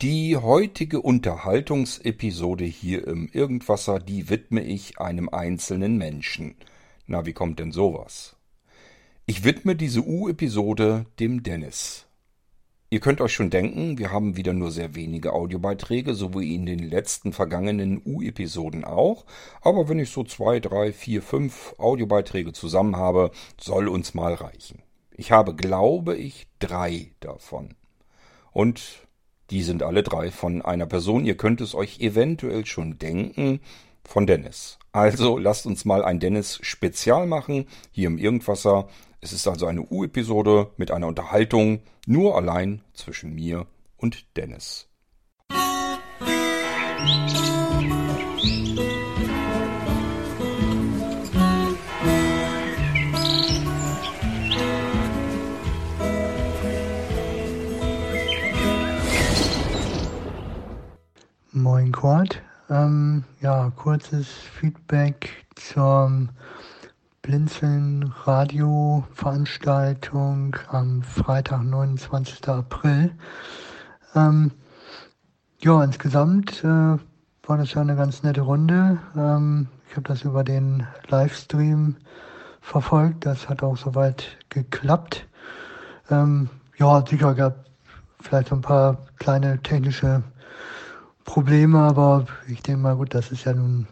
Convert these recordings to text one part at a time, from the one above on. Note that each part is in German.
Die heutige Unterhaltungsepisode hier im Irgendwasser, die widme ich einem einzelnen Menschen. Na, wie kommt denn sowas? Ich widme diese U-Episode dem Dennis. Ihr könnt euch schon denken, wir haben wieder nur sehr wenige Audiobeiträge, so wie in den letzten vergangenen U-Episoden auch. Aber wenn ich so zwei, drei, vier, fünf Audiobeiträge zusammen habe, soll uns mal reichen. Ich habe, glaube ich, drei davon. Und die sind alle drei von einer Person. Ihr könnt es euch eventuell schon denken, von Dennis. Also lasst uns mal ein Dennis-Spezial machen, hier im Irgendwasser. Es ist also eine U-Episode mit einer Unterhaltung nur allein zwischen mir und Dennis. Moin Kurt. Ähm, ja, kurzes Feedback zur Blinzeln Radio Veranstaltung am Freitag, 29. April. Ähm, ja, insgesamt äh, war das ja eine ganz nette Runde. Ähm, ich habe das über den Livestream verfolgt. Das hat auch soweit geklappt. Ähm, ja, sicher gab vielleicht ein paar kleine technische Probleme, aber ich denke mal, gut, das ist ja nun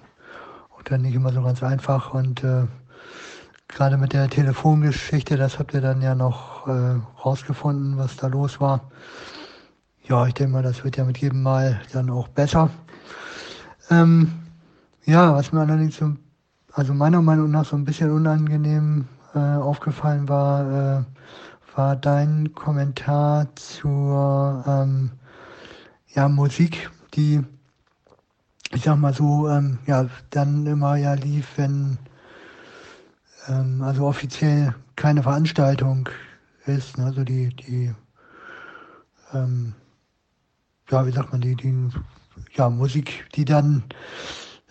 auch dann nicht immer so ganz einfach und äh, gerade mit der Telefongeschichte, das habt ihr dann ja noch äh, rausgefunden, was da los war. Ja, ich denke mal, das wird ja mit jedem Mal dann auch besser. Ähm, ja, was mir allerdings so, also meiner Meinung nach so ein bisschen unangenehm äh, aufgefallen war, äh, war dein Kommentar zur ähm, ja, Musik, die, ich sag mal so, ähm, ja, dann immer ja lief, wenn ähm, also offiziell keine Veranstaltung ist, ne? also die, die, ähm, ja, wie sagt man, die, die, ja, Musik, die dann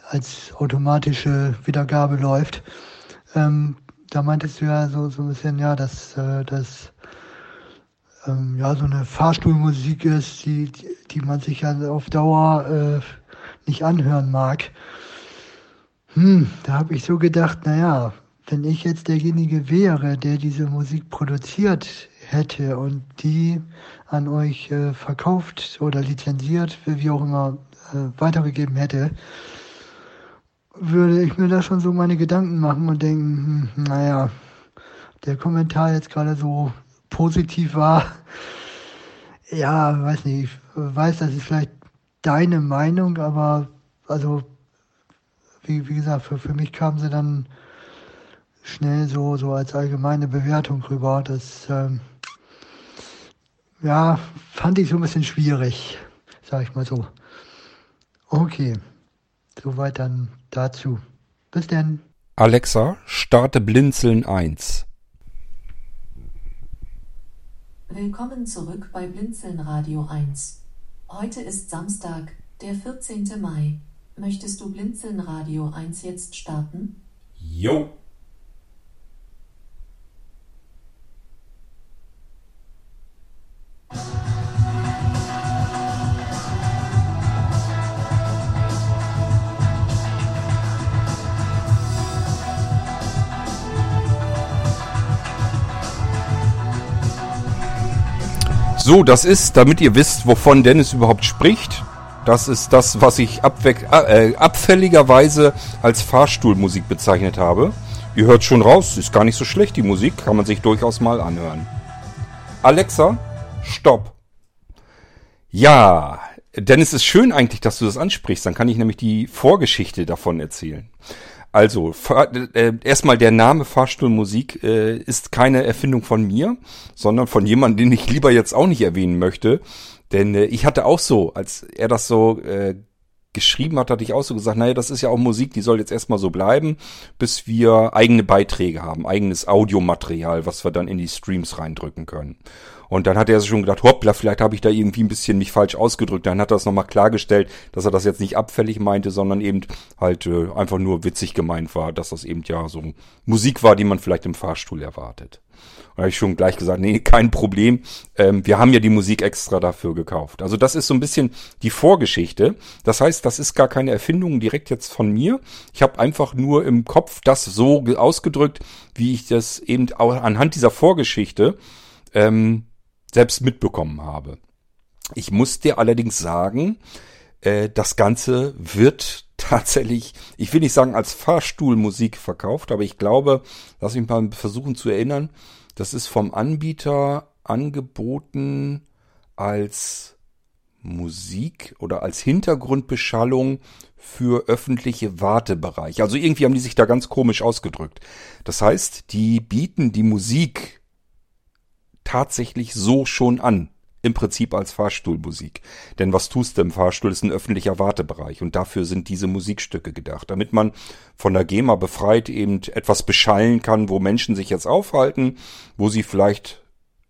als automatische Wiedergabe läuft. Ähm, da meintest du ja so, so ein bisschen, ja, dass, äh, dass ähm, ja, so eine Fahrstuhlmusik ist, die, die man sich ja auf Dauer äh, nicht anhören mag. Hm, da habe ich so gedacht, naja, wenn ich jetzt derjenige wäre, der diese Musik produziert hätte und die an euch äh, verkauft oder lizenziert, wie auch immer, äh, weitergegeben hätte, würde ich mir da schon so meine Gedanken machen und denken, hm, naja, der Kommentar jetzt gerade so positiv war. Ja, weiß nicht, ich weiß, das ist vielleicht deine Meinung, aber also, wie, wie gesagt, für, für mich kamen sie dann schnell so, so als allgemeine Bewertung rüber. Das, ähm, ja, fand ich so ein bisschen schwierig, sag ich mal so. Okay, soweit dann dazu. Bis denn. Alexa, starte Blinzeln 1. Willkommen zurück bei Blinzeln Radio 1. Heute ist Samstag, der 14. Mai. Möchtest du Blinzeln Radio 1 jetzt starten? Jo. So, das ist, damit ihr wisst, wovon Dennis überhaupt spricht. Das ist das, was ich äh, abfälligerweise als Fahrstuhlmusik bezeichnet habe. Ihr hört schon raus, ist gar nicht so schlecht, die Musik. Kann man sich durchaus mal anhören. Alexa, stopp. Ja, Dennis, ist schön eigentlich, dass du das ansprichst. Dann kann ich nämlich die Vorgeschichte davon erzählen. Also, äh, erstmal der Name Fahrstuhlmusik äh, ist keine Erfindung von mir, sondern von jemandem, den ich lieber jetzt auch nicht erwähnen möchte. Denn äh, ich hatte auch so, als er das so äh, geschrieben hat, hatte ich auch so gesagt, naja, das ist ja auch Musik, die soll jetzt erstmal so bleiben, bis wir eigene Beiträge haben, eigenes Audiomaterial, was wir dann in die Streams reindrücken können. Und dann hat er sich schon gedacht, hoppla, vielleicht habe ich da irgendwie ein bisschen mich falsch ausgedrückt. Dann hat er es nochmal klargestellt, dass er das jetzt nicht abfällig meinte, sondern eben halt äh, einfach nur witzig gemeint war, dass das eben ja so Musik war, die man vielleicht im Fahrstuhl erwartet. Und da habe ich schon gleich gesagt, nee, kein Problem. Ähm, wir haben ja die Musik extra dafür gekauft. Also das ist so ein bisschen die Vorgeschichte. Das heißt, das ist gar keine Erfindung direkt jetzt von mir. Ich habe einfach nur im Kopf das so ausgedrückt, wie ich das eben auch anhand dieser Vorgeschichte ähm, selbst mitbekommen habe. Ich muss dir allerdings sagen, äh, das Ganze wird tatsächlich, ich will nicht sagen als Fahrstuhlmusik verkauft, aber ich glaube, lass mich mal versuchen zu erinnern, das ist vom Anbieter angeboten als Musik oder als Hintergrundbeschallung für öffentliche Wartebereiche. Also irgendwie haben die sich da ganz komisch ausgedrückt. Das heißt, die bieten die Musik tatsächlich so schon an. Im Prinzip als Fahrstuhlmusik. Denn was tust du im Fahrstuhl ist ein öffentlicher Wartebereich und dafür sind diese Musikstücke gedacht. Damit man von der GEMA befreit eben etwas beschallen kann, wo Menschen sich jetzt aufhalten, wo sie vielleicht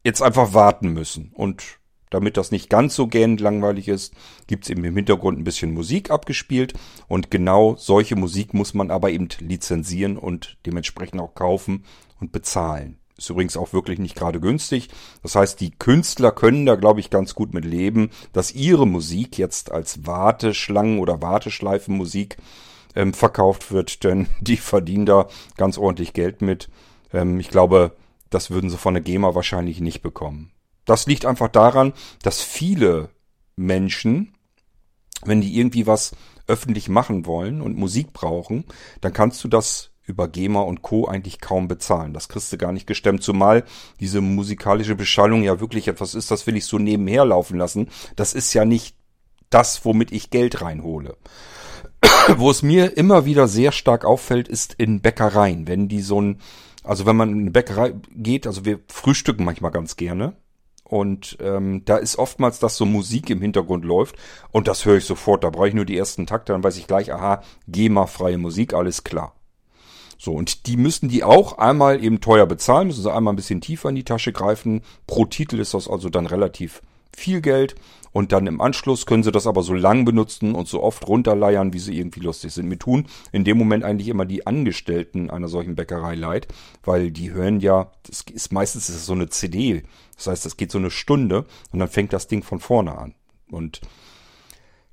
jetzt einfach warten müssen. Und damit das nicht ganz so gähnend langweilig ist, gibt's eben im Hintergrund ein bisschen Musik abgespielt. Und genau solche Musik muss man aber eben lizenzieren und dementsprechend auch kaufen und bezahlen. Ist übrigens auch wirklich nicht gerade günstig. Das heißt, die Künstler können da, glaube ich, ganz gut mit leben, dass ihre Musik jetzt als Warteschlangen oder Warteschleifenmusik ähm, verkauft wird, denn die verdienen da ganz ordentlich Geld mit. Ähm, ich glaube, das würden sie von der GEMA wahrscheinlich nicht bekommen. Das liegt einfach daran, dass viele Menschen, wenn die irgendwie was öffentlich machen wollen und Musik brauchen, dann kannst du das über GEMA und Co. eigentlich kaum bezahlen. Das kriegst du gar nicht gestemmt, zumal diese musikalische Beschallung ja wirklich etwas ist, das will ich so nebenher laufen lassen. Das ist ja nicht das, womit ich Geld reinhole. Wo es mir immer wieder sehr stark auffällt, ist in Bäckereien, wenn die so ein, also wenn man in eine Bäckerei geht, also wir frühstücken manchmal ganz gerne, und ähm, da ist oftmals, dass so Musik im Hintergrund läuft. Und das höre ich sofort. Da brauche ich nur die ersten Takte, dann weiß ich gleich, aha, GEMA-freie Musik, alles klar. So, und die müssen die auch einmal eben teuer bezahlen, müssen sie einmal ein bisschen tiefer in die Tasche greifen. Pro Titel ist das also dann relativ viel Geld. Und dann im Anschluss können sie das aber so lang benutzen und so oft runterleiern, wie sie irgendwie lustig sind. Mir tun in dem Moment eigentlich immer die Angestellten einer solchen Bäckerei leid, weil die hören ja, das ist meistens ist das so eine CD. Das heißt, das geht so eine Stunde und dann fängt das Ding von vorne an. Und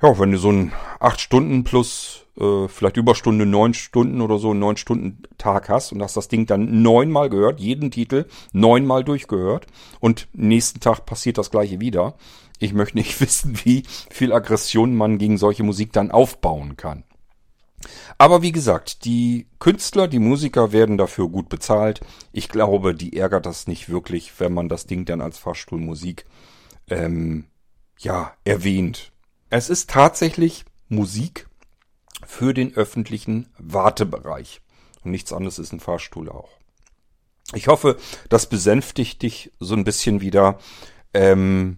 ja, wenn du so einen acht Stunden plus äh, vielleicht Überstunde neun Stunden oder so, einen neun Stunden Tag hast und hast das Ding dann neunmal gehört, jeden Titel neunmal durchgehört und nächsten Tag passiert das gleiche wieder. Ich möchte nicht wissen, wie viel Aggression man gegen solche Musik dann aufbauen kann. Aber wie gesagt, die Künstler, die Musiker werden dafür gut bezahlt. Ich glaube, die ärgert das nicht wirklich, wenn man das Ding dann als Fahrstuhlmusik ähm, ja erwähnt. Es ist tatsächlich Musik für den öffentlichen Wartebereich. Und nichts anderes ist ein Fahrstuhl auch. Ich hoffe, das besänftigt dich so ein bisschen wieder. Ähm,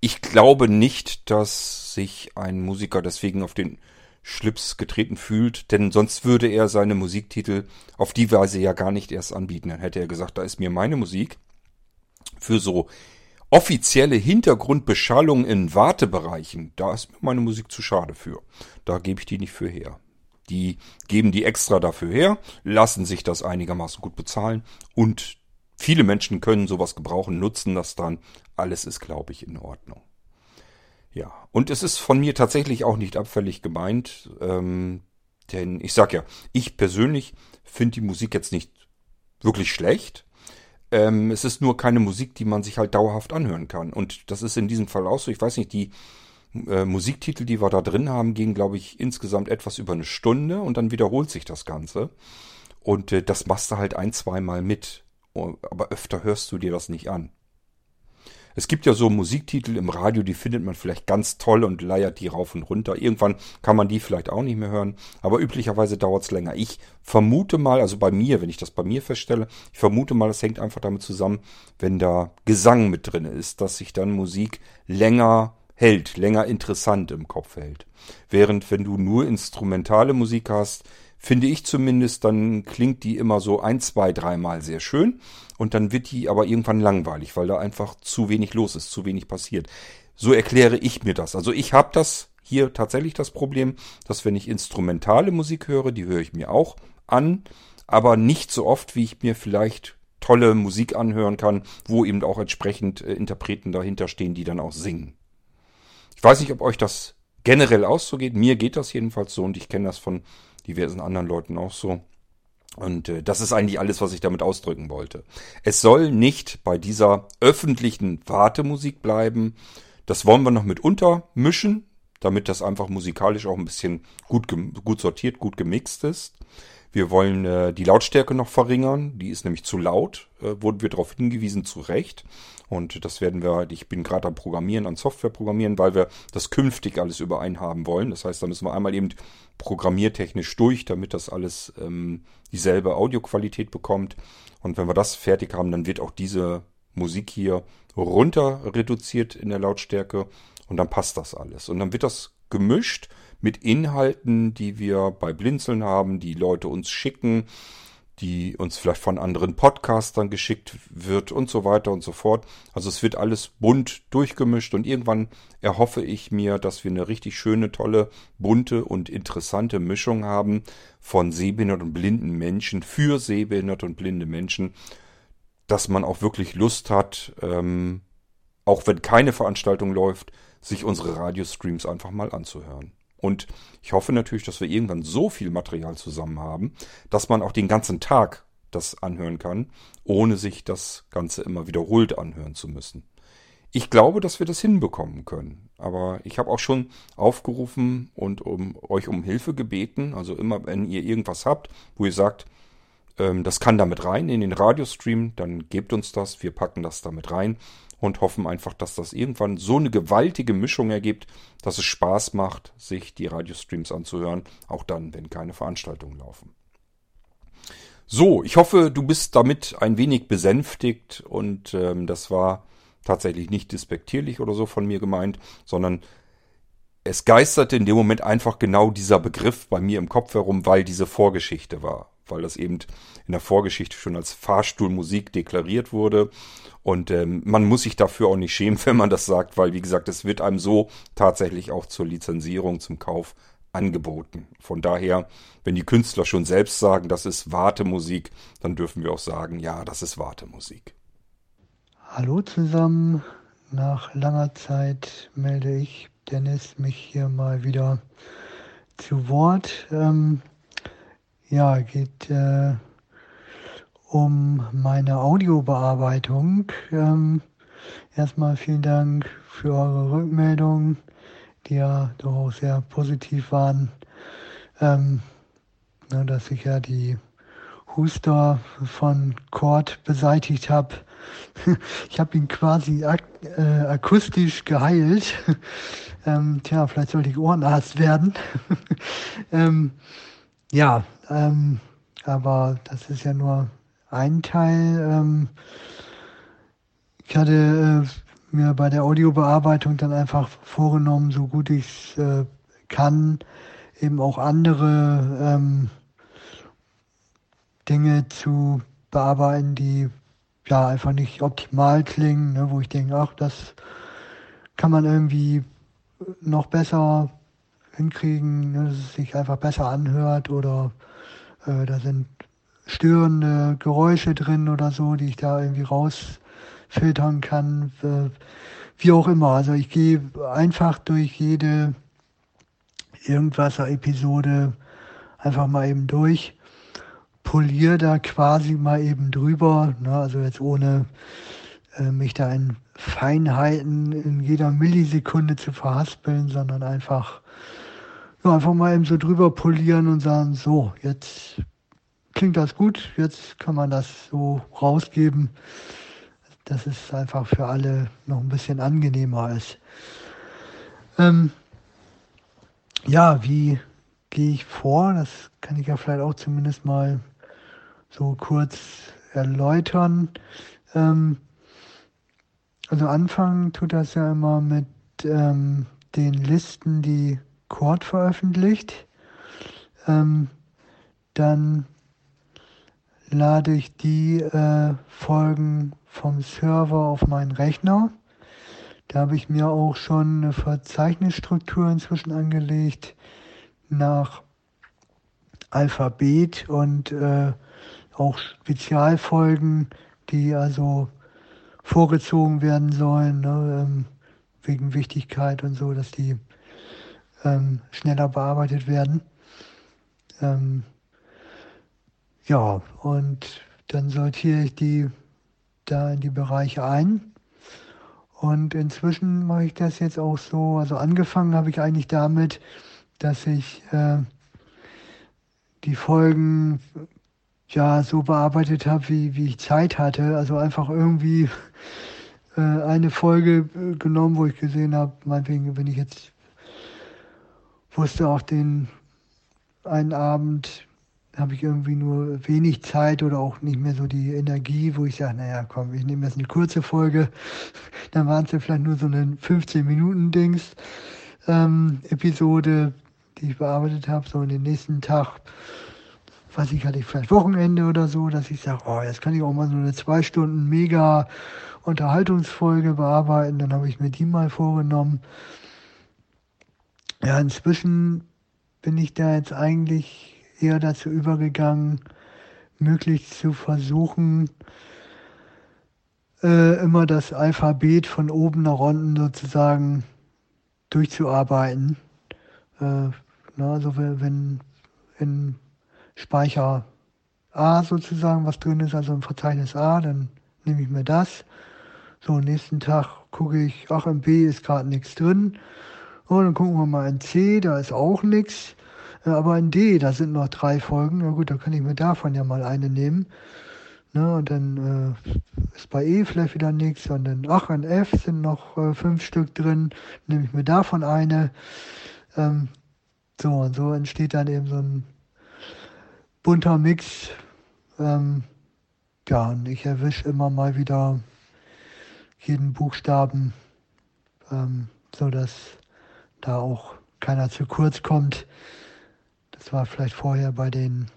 ich glaube nicht, dass sich ein Musiker deswegen auf den Schlips getreten fühlt, denn sonst würde er seine Musiktitel auf die Weise ja gar nicht erst anbieten. Dann hätte er gesagt, da ist mir meine Musik für so offizielle Hintergrundbeschallung in Wartebereichen, da ist mir meine Musik zu schade für. Da gebe ich die nicht für her. Die geben die extra dafür her, lassen sich das einigermaßen gut bezahlen und viele Menschen können sowas gebrauchen, nutzen das dann. Alles ist, glaube ich, in Ordnung. Ja, und es ist von mir tatsächlich auch nicht abfällig gemeint, ähm, denn ich sag ja, ich persönlich finde die Musik jetzt nicht wirklich schlecht. Ähm, es ist nur keine Musik, die man sich halt dauerhaft anhören kann. Und das ist in diesem Fall auch so. Ich weiß nicht, die äh, Musiktitel, die wir da drin haben, gehen, glaube ich, insgesamt etwas über eine Stunde und dann wiederholt sich das Ganze. Und äh, das machst du halt ein, zweimal mit. Aber öfter hörst du dir das nicht an. Es gibt ja so Musiktitel im Radio, die findet man vielleicht ganz toll und leiert die rauf und runter. Irgendwann kann man die vielleicht auch nicht mehr hören, aber üblicherweise dauert es länger. Ich vermute mal, also bei mir, wenn ich das bei mir feststelle, ich vermute mal, das hängt einfach damit zusammen, wenn da Gesang mit drin ist, dass sich dann Musik länger hält, länger interessant im Kopf hält. Während wenn du nur instrumentale Musik hast, finde ich zumindest, dann klingt die immer so ein, zwei, dreimal sehr schön und dann wird die aber irgendwann langweilig, weil da einfach zu wenig los ist, zu wenig passiert. So erkläre ich mir das. Also ich habe das hier tatsächlich das Problem, dass wenn ich instrumentale Musik höre, die höre ich mir auch an, aber nicht so oft, wie ich mir vielleicht tolle Musik anhören kann, wo eben auch entsprechend äh, Interpreten dahinter stehen, die dann auch singen. Ich weiß nicht, ob euch das generell auch so geht. Mir geht das jedenfalls so und ich kenne das von diversen anderen Leuten auch so. Und äh, das ist eigentlich alles, was ich damit ausdrücken wollte. Es soll nicht bei dieser öffentlichen Wartemusik bleiben. Das wollen wir noch mit untermischen, damit das einfach musikalisch auch ein bisschen gut, gut sortiert, gut gemixt ist. Wir wollen äh, die Lautstärke noch verringern, die ist nämlich zu laut, äh, wurden wir darauf hingewiesen, zu Recht. Und das werden wir, ich bin gerade am Programmieren, an Software programmieren, weil wir das künftig alles überein haben wollen. Das heißt, da müssen wir einmal eben programmiertechnisch durch, damit das alles ähm, dieselbe Audioqualität bekommt. Und wenn wir das fertig haben, dann wird auch diese Musik hier runter reduziert in der Lautstärke und dann passt das alles. Und dann wird das gemischt mit Inhalten, die wir bei Blinzeln haben, die Leute uns schicken, die uns vielleicht von anderen Podcastern geschickt wird und so weiter und so fort. Also es wird alles bunt durchgemischt und irgendwann erhoffe ich mir, dass wir eine richtig schöne, tolle, bunte und interessante Mischung haben von sehbehinderten und blinden Menschen für sehbehinderte und blinde Menschen, dass man auch wirklich Lust hat, ähm, auch wenn keine Veranstaltung läuft, sich unsere Radiostreams einfach mal anzuhören. Und ich hoffe natürlich, dass wir irgendwann so viel Material zusammen haben, dass man auch den ganzen Tag das anhören kann, ohne sich das Ganze immer wiederholt anhören zu müssen. Ich glaube, dass wir das hinbekommen können. Aber ich habe auch schon aufgerufen und um euch um Hilfe gebeten. Also immer, wenn ihr irgendwas habt, wo ihr sagt, ähm, das kann damit rein in den Radiostream, dann gebt uns das, wir packen das damit rein und hoffen einfach, dass das irgendwann so eine gewaltige Mischung ergibt, dass es Spaß macht, sich die Radiostreams anzuhören, auch dann, wenn keine Veranstaltungen laufen. So, ich hoffe, du bist damit ein wenig besänftigt und ähm, das war tatsächlich nicht despektierlich oder so von mir gemeint, sondern es geisterte in dem Moment einfach genau dieser Begriff bei mir im Kopf herum, weil diese Vorgeschichte war, weil das eben in der Vorgeschichte schon als Fahrstuhlmusik deklariert wurde und ähm, man muss sich dafür auch nicht schämen, wenn man das sagt, weil wie gesagt, es wird einem so tatsächlich auch zur Lizenzierung, zum Kauf angeboten. Von daher, wenn die Künstler schon selbst sagen, das ist Wartemusik, dann dürfen wir auch sagen, ja, das ist Wartemusik. Hallo zusammen, nach langer Zeit melde ich Dennis mich hier mal wieder zu Wort. Ähm, ja, geht äh, um meine Audiobearbeitung. Ähm, erstmal vielen Dank für eure Rückmeldungen, die ja doch auch sehr positiv waren, ähm, ne, dass ich ja die Huster von Cord beseitigt habe. Ich habe ihn quasi ak äh, akustisch geheilt. ähm, tja, vielleicht sollte ich Ohrenarzt werden. ähm, ja, ähm, aber das ist ja nur ein Teil. Ähm, ich hatte äh, mir bei der Audiobearbeitung dann einfach vorgenommen, so gut ich es äh, kann, eben auch andere ähm, Dinge zu bearbeiten, die ja einfach nicht optimal klingen, ne, wo ich denke, ach, das kann man irgendwie noch besser hinkriegen, ne, dass es sich einfach besser anhört oder äh, da sind störende Geräusche drin oder so, die ich da irgendwie rausfiltern kann. Wie auch immer. Also ich gehe einfach durch jede Irgendwasser-Episode einfach mal eben durch, poliere da quasi mal eben drüber, ne? also jetzt ohne äh, mich da in Feinheiten in jeder Millisekunde zu verhaspeln, sondern einfach, ja, einfach mal eben so drüber polieren und sagen, so, jetzt klingt das gut, jetzt kann man das so rausgeben, dass es einfach für alle noch ein bisschen angenehmer ist. Ähm, ja, wie gehe ich vor? Das kann ich ja vielleicht auch zumindest mal so kurz erläutern. Ähm, also anfangen tut das ja immer mit ähm, den Listen, die Cord veröffentlicht. Ähm, dann lade ich die äh, Folgen vom Server auf meinen Rechner. Da habe ich mir auch schon eine Verzeichnisstruktur inzwischen angelegt nach Alphabet und äh, auch Spezialfolgen, die also vorgezogen werden sollen, ne, ähm, wegen Wichtigkeit und so, dass die ähm, schneller bearbeitet werden. Ähm, ja, und dann sortiere ich die da in die Bereiche ein. Und inzwischen mache ich das jetzt auch so. Also angefangen habe ich eigentlich damit, dass ich äh, die Folgen ja so bearbeitet habe, wie, wie ich Zeit hatte. Also einfach irgendwie äh, eine Folge äh, genommen, wo ich gesehen habe, meinetwegen, wenn ich jetzt wusste auch den einen Abend habe ich irgendwie nur wenig Zeit oder auch nicht mehr so die Energie, wo ich sage, naja, komm, ich nehme jetzt eine kurze Folge. Dann waren es ja vielleicht nur so eine 15-Minuten-Dings, ähm, Episode, die ich bearbeitet habe, so in den nächsten Tag, was ich hatte, vielleicht Wochenende oder so, dass ich sage, oh, jetzt kann ich auch mal so eine zwei Stunden mega Unterhaltungsfolge bearbeiten. Dann habe ich mir die mal vorgenommen. Ja, inzwischen bin ich da jetzt eigentlich eher dazu übergegangen, möglichst zu versuchen, äh, immer das Alphabet von oben nach unten sozusagen durchzuarbeiten. Äh, na, also wenn in Speicher A sozusagen was drin ist, also im Verzeichnis A, dann nehme ich mir das. So, nächsten Tag gucke ich, ach, im B ist gerade nichts drin. Und dann gucken wir mal in C, da ist auch nichts. Aber in D, da sind noch drei Folgen. Na gut, da kann ich mir davon ja mal eine nehmen. Ne, und dann äh, ist bei E vielleicht wieder nichts. Und dann, ach, in F sind noch äh, fünf Stück drin. Nehme ich mir davon eine. Ähm, so und so entsteht dann eben so ein bunter Mix. Ähm, ja, und ich erwische immer mal wieder jeden Buchstaben, ähm, so dass da auch keiner zu kurz kommt. Das war vielleicht vorher bei den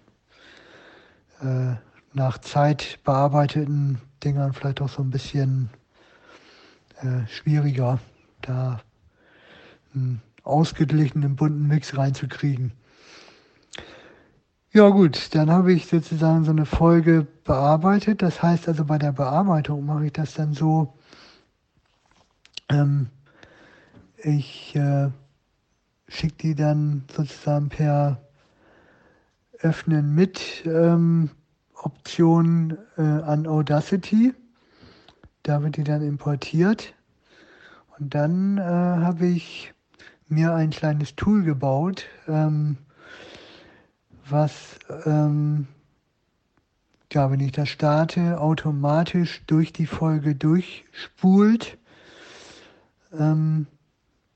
äh, nach Zeit bearbeiteten Dingern vielleicht auch so ein bisschen äh, schwieriger, da einen ausgeglichenen bunten Mix reinzukriegen. Ja gut, dann habe ich sozusagen so eine Folge bearbeitet. Das heißt also bei der Bearbeitung mache ich das dann so, ähm, ich äh, schicke die dann sozusagen per Öffnen mit ähm, Option äh, an Audacity. Da wird die dann importiert. Und dann äh, habe ich mir ein kleines Tool gebaut, ähm, was, ähm, ja, wenn ich das starte, automatisch durch die Folge durchspult. Ähm,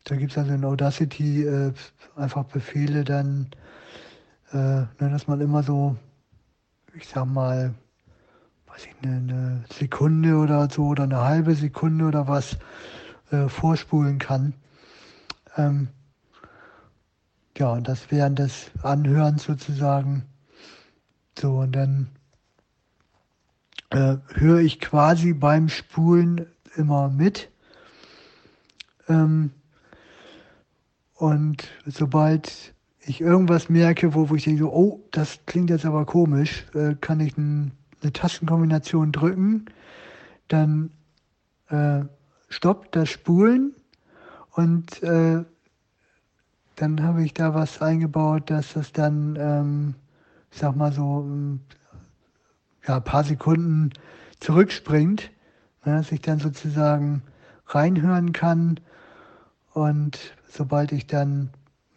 da gibt es also in Audacity äh, einfach Befehle dann, äh, dass man immer so, ich sag mal, weiß ich, eine, eine Sekunde oder so oder eine halbe Sekunde oder was äh, vorspulen kann. Ähm, ja, und das während des Anhörens sozusagen. So, und dann äh, höre ich quasi beim Spulen immer mit. Ähm, und sobald ich irgendwas merke, wo, wo ich denke, oh, das klingt jetzt aber komisch, äh, kann ich ein, eine Tastenkombination drücken, dann äh, stoppt das Spulen und äh, dann habe ich da was eingebaut, dass das dann, ähm, ich sag mal so, ähm, ja, ein paar Sekunden zurückspringt, ne, dass ich dann sozusagen reinhören kann und sobald ich dann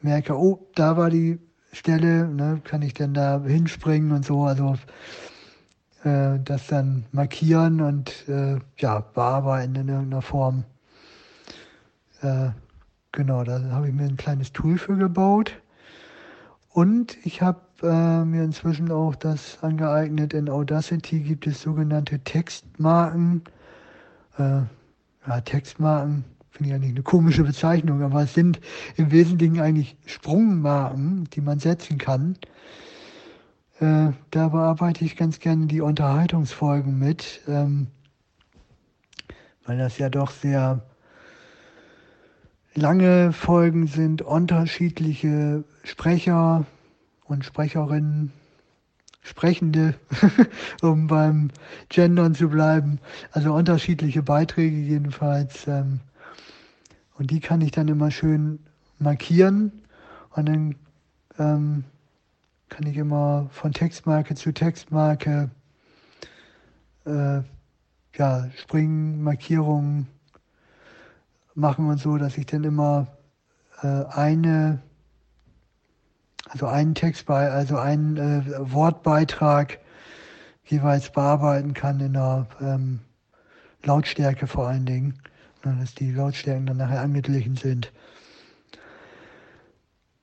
merke, oh, da war die Stelle, ne, kann ich dann da hinspringen und so, also äh, das dann markieren und äh, ja, bearbeiten in irgendeiner Form. Äh, genau, da habe ich mir ein kleines Tool für gebaut. Und ich habe äh, mir inzwischen auch das angeeignet. In Audacity gibt es sogenannte Textmarken. Äh, ja, Textmarken finde ich eigentlich eine komische Bezeichnung, aber es sind im Wesentlichen eigentlich Sprungmarken, die man setzen kann. Äh, da bearbeite ich ganz gerne die Unterhaltungsfolgen mit, ähm, weil das ja doch sehr lange Folgen sind, unterschiedliche Sprecher und Sprecherinnen, Sprechende, um beim Gendern zu bleiben, also unterschiedliche Beiträge jedenfalls. Ähm, und die kann ich dann immer schön markieren. Und dann ähm, kann ich immer von Textmarke zu Textmarke äh, ja, springen, Markierungen machen und so, dass ich dann immer äh, eine, also einen Text bei, also einen äh, Wortbeitrag jeweils bearbeiten kann in der ähm, Lautstärke vor allen Dingen, dass die Lautstärken dann nachher angeglichen sind.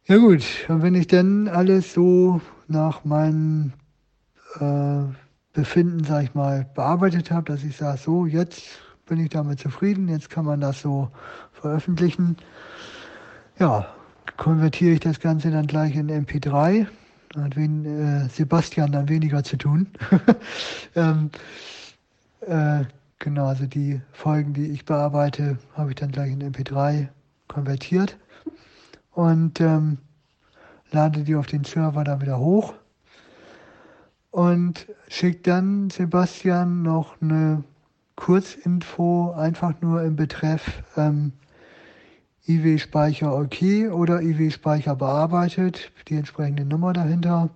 Ja gut, und wenn ich dann alles so nach meinem äh, Befinden, sag ich mal, bearbeitet habe, dass ich sage, so, jetzt bin ich damit zufrieden, jetzt kann man das so veröffentlichen. Ja, konvertiere ich das Ganze dann gleich in MP3. Da hat wen, äh, Sebastian dann weniger zu tun. ähm, äh, genau, also die Folgen, die ich bearbeite, habe ich dann gleich in MP3 konvertiert und ähm, lade die auf den Server da wieder hoch und schickt dann Sebastian noch eine Kurzinfo, einfach nur im Betreff ähm, IW-Speicher OK oder IW-Speicher bearbeitet, die entsprechende Nummer dahinter.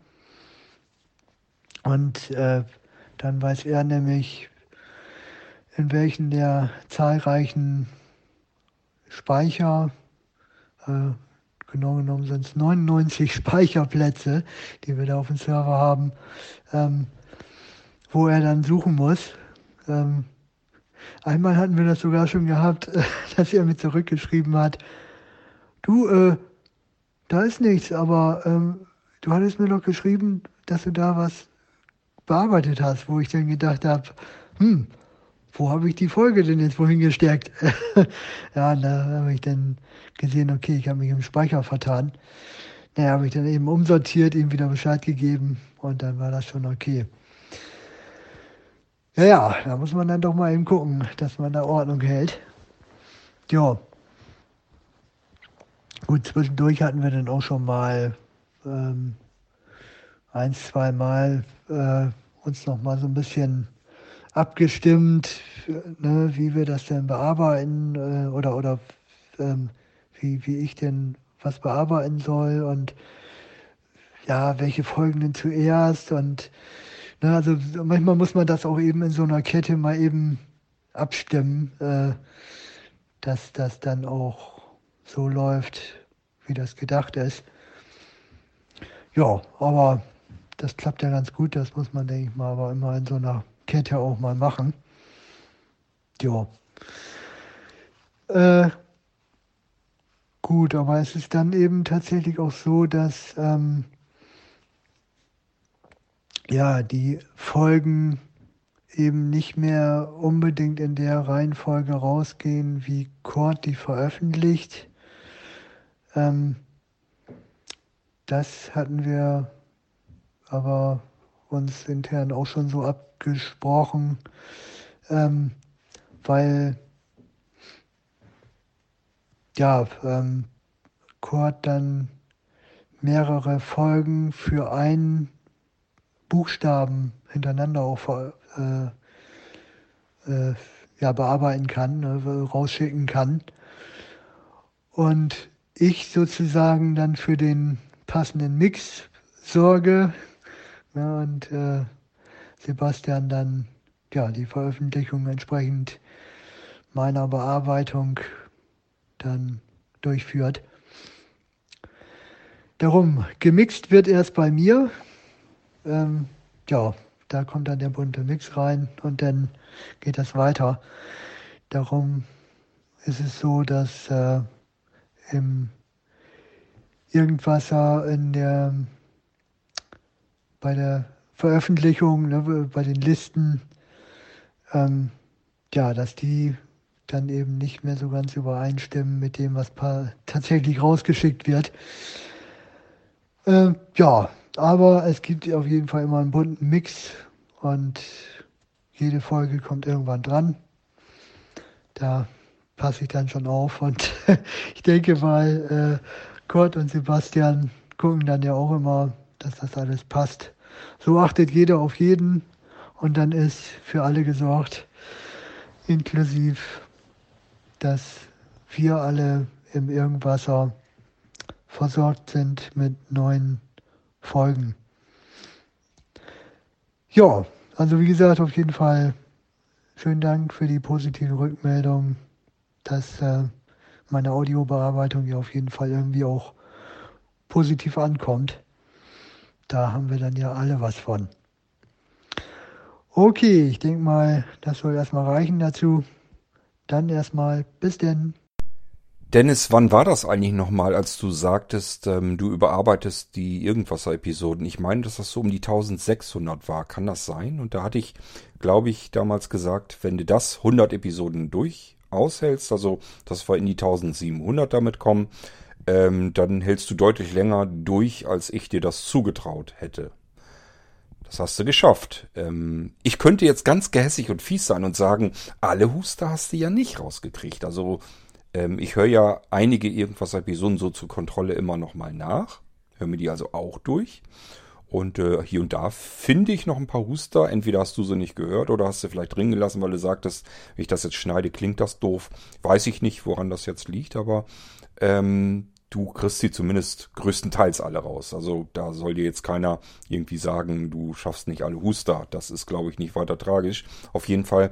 Und äh, dann weiß er nämlich, in welchen der zahlreichen Speicher äh, genau genommen sind es 99 Speicherplätze, die wir da auf dem Server haben, ähm, wo er dann suchen muss. Ähm, einmal hatten wir das sogar schon gehabt, dass er mir zurückgeschrieben hat, du, äh, da ist nichts, aber ähm, du hattest mir doch geschrieben, dass du da was bearbeitet hast, wo ich dann gedacht habe, hm, wo habe ich die Folge denn jetzt wohin gesteckt? ja, da habe ich dann gesehen, okay, ich habe mich im Speicher vertan. Naja, habe ich dann eben umsortiert, ihm wieder Bescheid gegeben und dann war das schon okay. Ja, ja, da muss man dann doch mal eben gucken, dass man da Ordnung hält. Ja. Gut, zwischendurch hatten wir dann auch schon mal ähm, ein, zwei Mal äh, uns noch mal so ein bisschen abgestimmt, ne, wie wir das denn bearbeiten äh, oder, oder ähm, wie, wie ich denn was bearbeiten soll und ja, welche Folgen denn zuerst und ne, also manchmal muss man das auch eben in so einer Kette mal eben abstimmen, äh, dass das dann auch so läuft, wie das gedacht ist. Ja, aber das klappt ja ganz gut, das muss man, denke ich mal, aber immer in so einer Kette auch mal machen. Ja. Äh, gut, aber es ist dann eben tatsächlich auch so, dass ähm, ja die Folgen eben nicht mehr unbedingt in der Reihenfolge rausgehen, wie Cord die veröffentlicht. Ähm, das hatten wir aber uns intern auch schon so abgesprochen, ähm, weil ja, ähm, Kurt dann mehrere Folgen für einen Buchstaben hintereinander auch äh, äh, ja, bearbeiten kann, äh, rausschicken kann. Und ich sozusagen dann für den passenden Mix sorge ja, und äh, Sebastian dann ja, die Veröffentlichung entsprechend meiner Bearbeitung dann durchführt. Darum, gemixt wird erst bei mir. Ähm, ja, da kommt dann der bunte Mix rein und dann geht das weiter. Darum ist es so, dass äh, im Irgendwasser in der, bei der Veröffentlichung, ne, bei den Listen, ähm, ja, dass die dann eben nicht mehr so ganz übereinstimmen mit dem, was tatsächlich rausgeschickt wird. Äh, ja, aber es gibt auf jeden Fall immer einen bunten Mix und jede Folge kommt irgendwann dran. Da passe ich dann schon auf und ich denke mal, äh, Kurt und Sebastian gucken dann ja auch immer, dass das alles passt. So achtet jeder auf jeden und dann ist für alle gesorgt, inklusive, dass wir alle im Irgendwasser versorgt sind mit neuen Folgen. Ja, also wie gesagt, auf jeden Fall schönen Dank für die positive Rückmeldung, dass äh, meine Audiobearbeitung ja auf jeden Fall irgendwie auch positiv ankommt. Da haben wir dann ja alle was von. Okay, ich denke mal, das soll erstmal reichen dazu. Dann erstmal bis denn. Dennis, wann war das eigentlich nochmal, als du sagtest, ähm, du überarbeitest die Irgendwasser-Episoden? Ich meine, dass das so um die 1600 war. Kann das sein? Und da hatte ich, glaube ich, damals gesagt, wenn du das 100 Episoden durch aushältst, also dass wir in die 1700 damit kommen, ähm, dann hältst du deutlich länger durch, als ich dir das zugetraut hätte. Das hast du geschafft. Ähm, ich könnte jetzt ganz gehässig und fies sein und sagen, alle Huster hast du ja nicht rausgekriegt. Also ähm, ich höre ja einige irgendwas Episoden so zur Kontrolle immer nochmal nach. Höre mir die also auch durch. Und äh, hier und da finde ich noch ein paar Huster. Entweder hast du sie nicht gehört oder hast sie vielleicht drin gelassen, weil du sagtest, wenn ich das jetzt schneide, klingt das doof. Weiß ich nicht, woran das jetzt liegt, aber ähm, du kriegst sie zumindest größtenteils alle raus. Also da soll dir jetzt keiner irgendwie sagen, du schaffst nicht alle Huster. Das ist, glaube ich, nicht weiter tragisch. Auf jeden Fall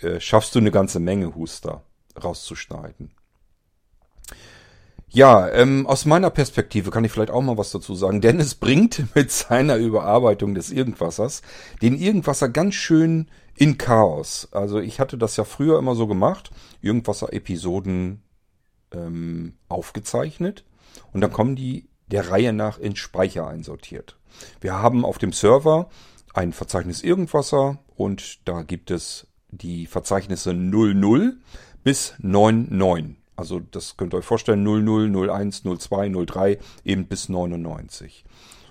äh, schaffst du eine ganze Menge Huster rauszuschneiden. Ja, ähm, aus meiner Perspektive kann ich vielleicht auch mal was dazu sagen. Dennis bringt mit seiner Überarbeitung des Irgendwassers den Irgendwasser ganz schön in Chaos. Also ich hatte das ja früher immer so gemacht, Irgendwasser-Episoden ähm, aufgezeichnet und dann kommen die der Reihe nach in Speicher einsortiert. Wir haben auf dem Server ein Verzeichnis Irgendwasser und da gibt es die Verzeichnisse 00 bis 99. Also das könnt ihr euch vorstellen, 00, 01, 02, 03, eben bis 99.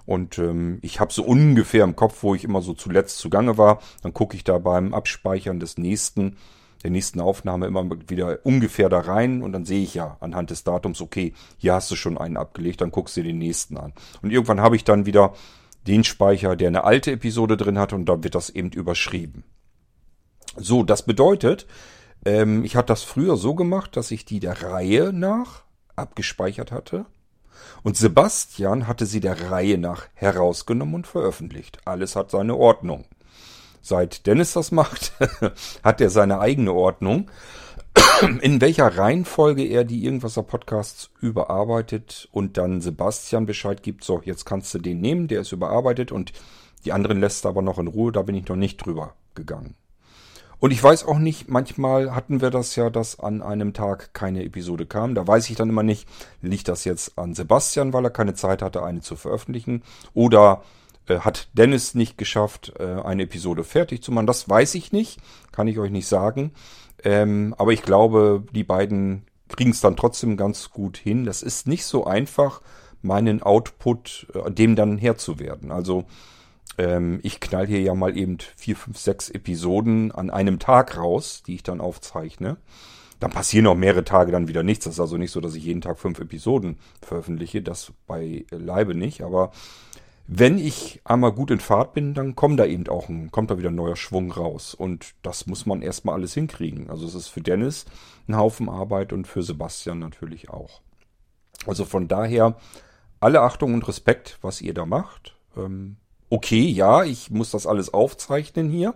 Und ähm, ich habe so ungefähr im Kopf, wo ich immer so zuletzt zugange war. Dann gucke ich da beim Abspeichern des nächsten, der nächsten Aufnahme immer wieder ungefähr da rein und dann sehe ich ja anhand des Datums, okay, hier hast du schon einen abgelegt, dann guckst du dir den nächsten an. Und irgendwann habe ich dann wieder den Speicher, der eine alte Episode drin hat und da wird das eben überschrieben. So, das bedeutet, ähm, ich hatte das früher so gemacht, dass ich die der Reihe nach abgespeichert hatte. Und Sebastian hatte sie der Reihe nach herausgenommen und veröffentlicht. Alles hat seine Ordnung. Seit Dennis das macht, hat er seine eigene Ordnung. In welcher Reihenfolge er die Irgendwasser Podcasts überarbeitet und dann Sebastian Bescheid gibt, so, jetzt kannst du den nehmen, der ist überarbeitet und die anderen lässt er aber noch in Ruhe, da bin ich noch nicht drüber gegangen. Und ich weiß auch nicht, manchmal hatten wir das ja, dass an einem Tag keine Episode kam. Da weiß ich dann immer nicht, liegt das jetzt an Sebastian, weil er keine Zeit hatte, eine zu veröffentlichen? Oder äh, hat Dennis nicht geschafft, äh, eine Episode fertig zu machen? Das weiß ich nicht, kann ich euch nicht sagen. Ähm, aber ich glaube, die beiden kriegen es dann trotzdem ganz gut hin. Das ist nicht so einfach, meinen Output äh, dem dann Herr zu werden. Also ähm, ich knall hier ja mal eben vier, fünf, sechs Episoden an einem Tag raus, die ich dann aufzeichne. Dann passieren auch mehrere Tage dann wieder nichts. Das ist also nicht so, dass ich jeden Tag fünf Episoden veröffentliche. Das bei Leibe nicht. Aber wenn ich einmal gut in Fahrt bin, dann kommt da eben auch ein, kommt da wieder ein neuer Schwung raus. Und das muss man erstmal alles hinkriegen. Also es ist für Dennis ein Haufen Arbeit und für Sebastian natürlich auch. Also von daher alle Achtung und Respekt, was ihr da macht. Ähm, okay, ja, ich muss das alles aufzeichnen hier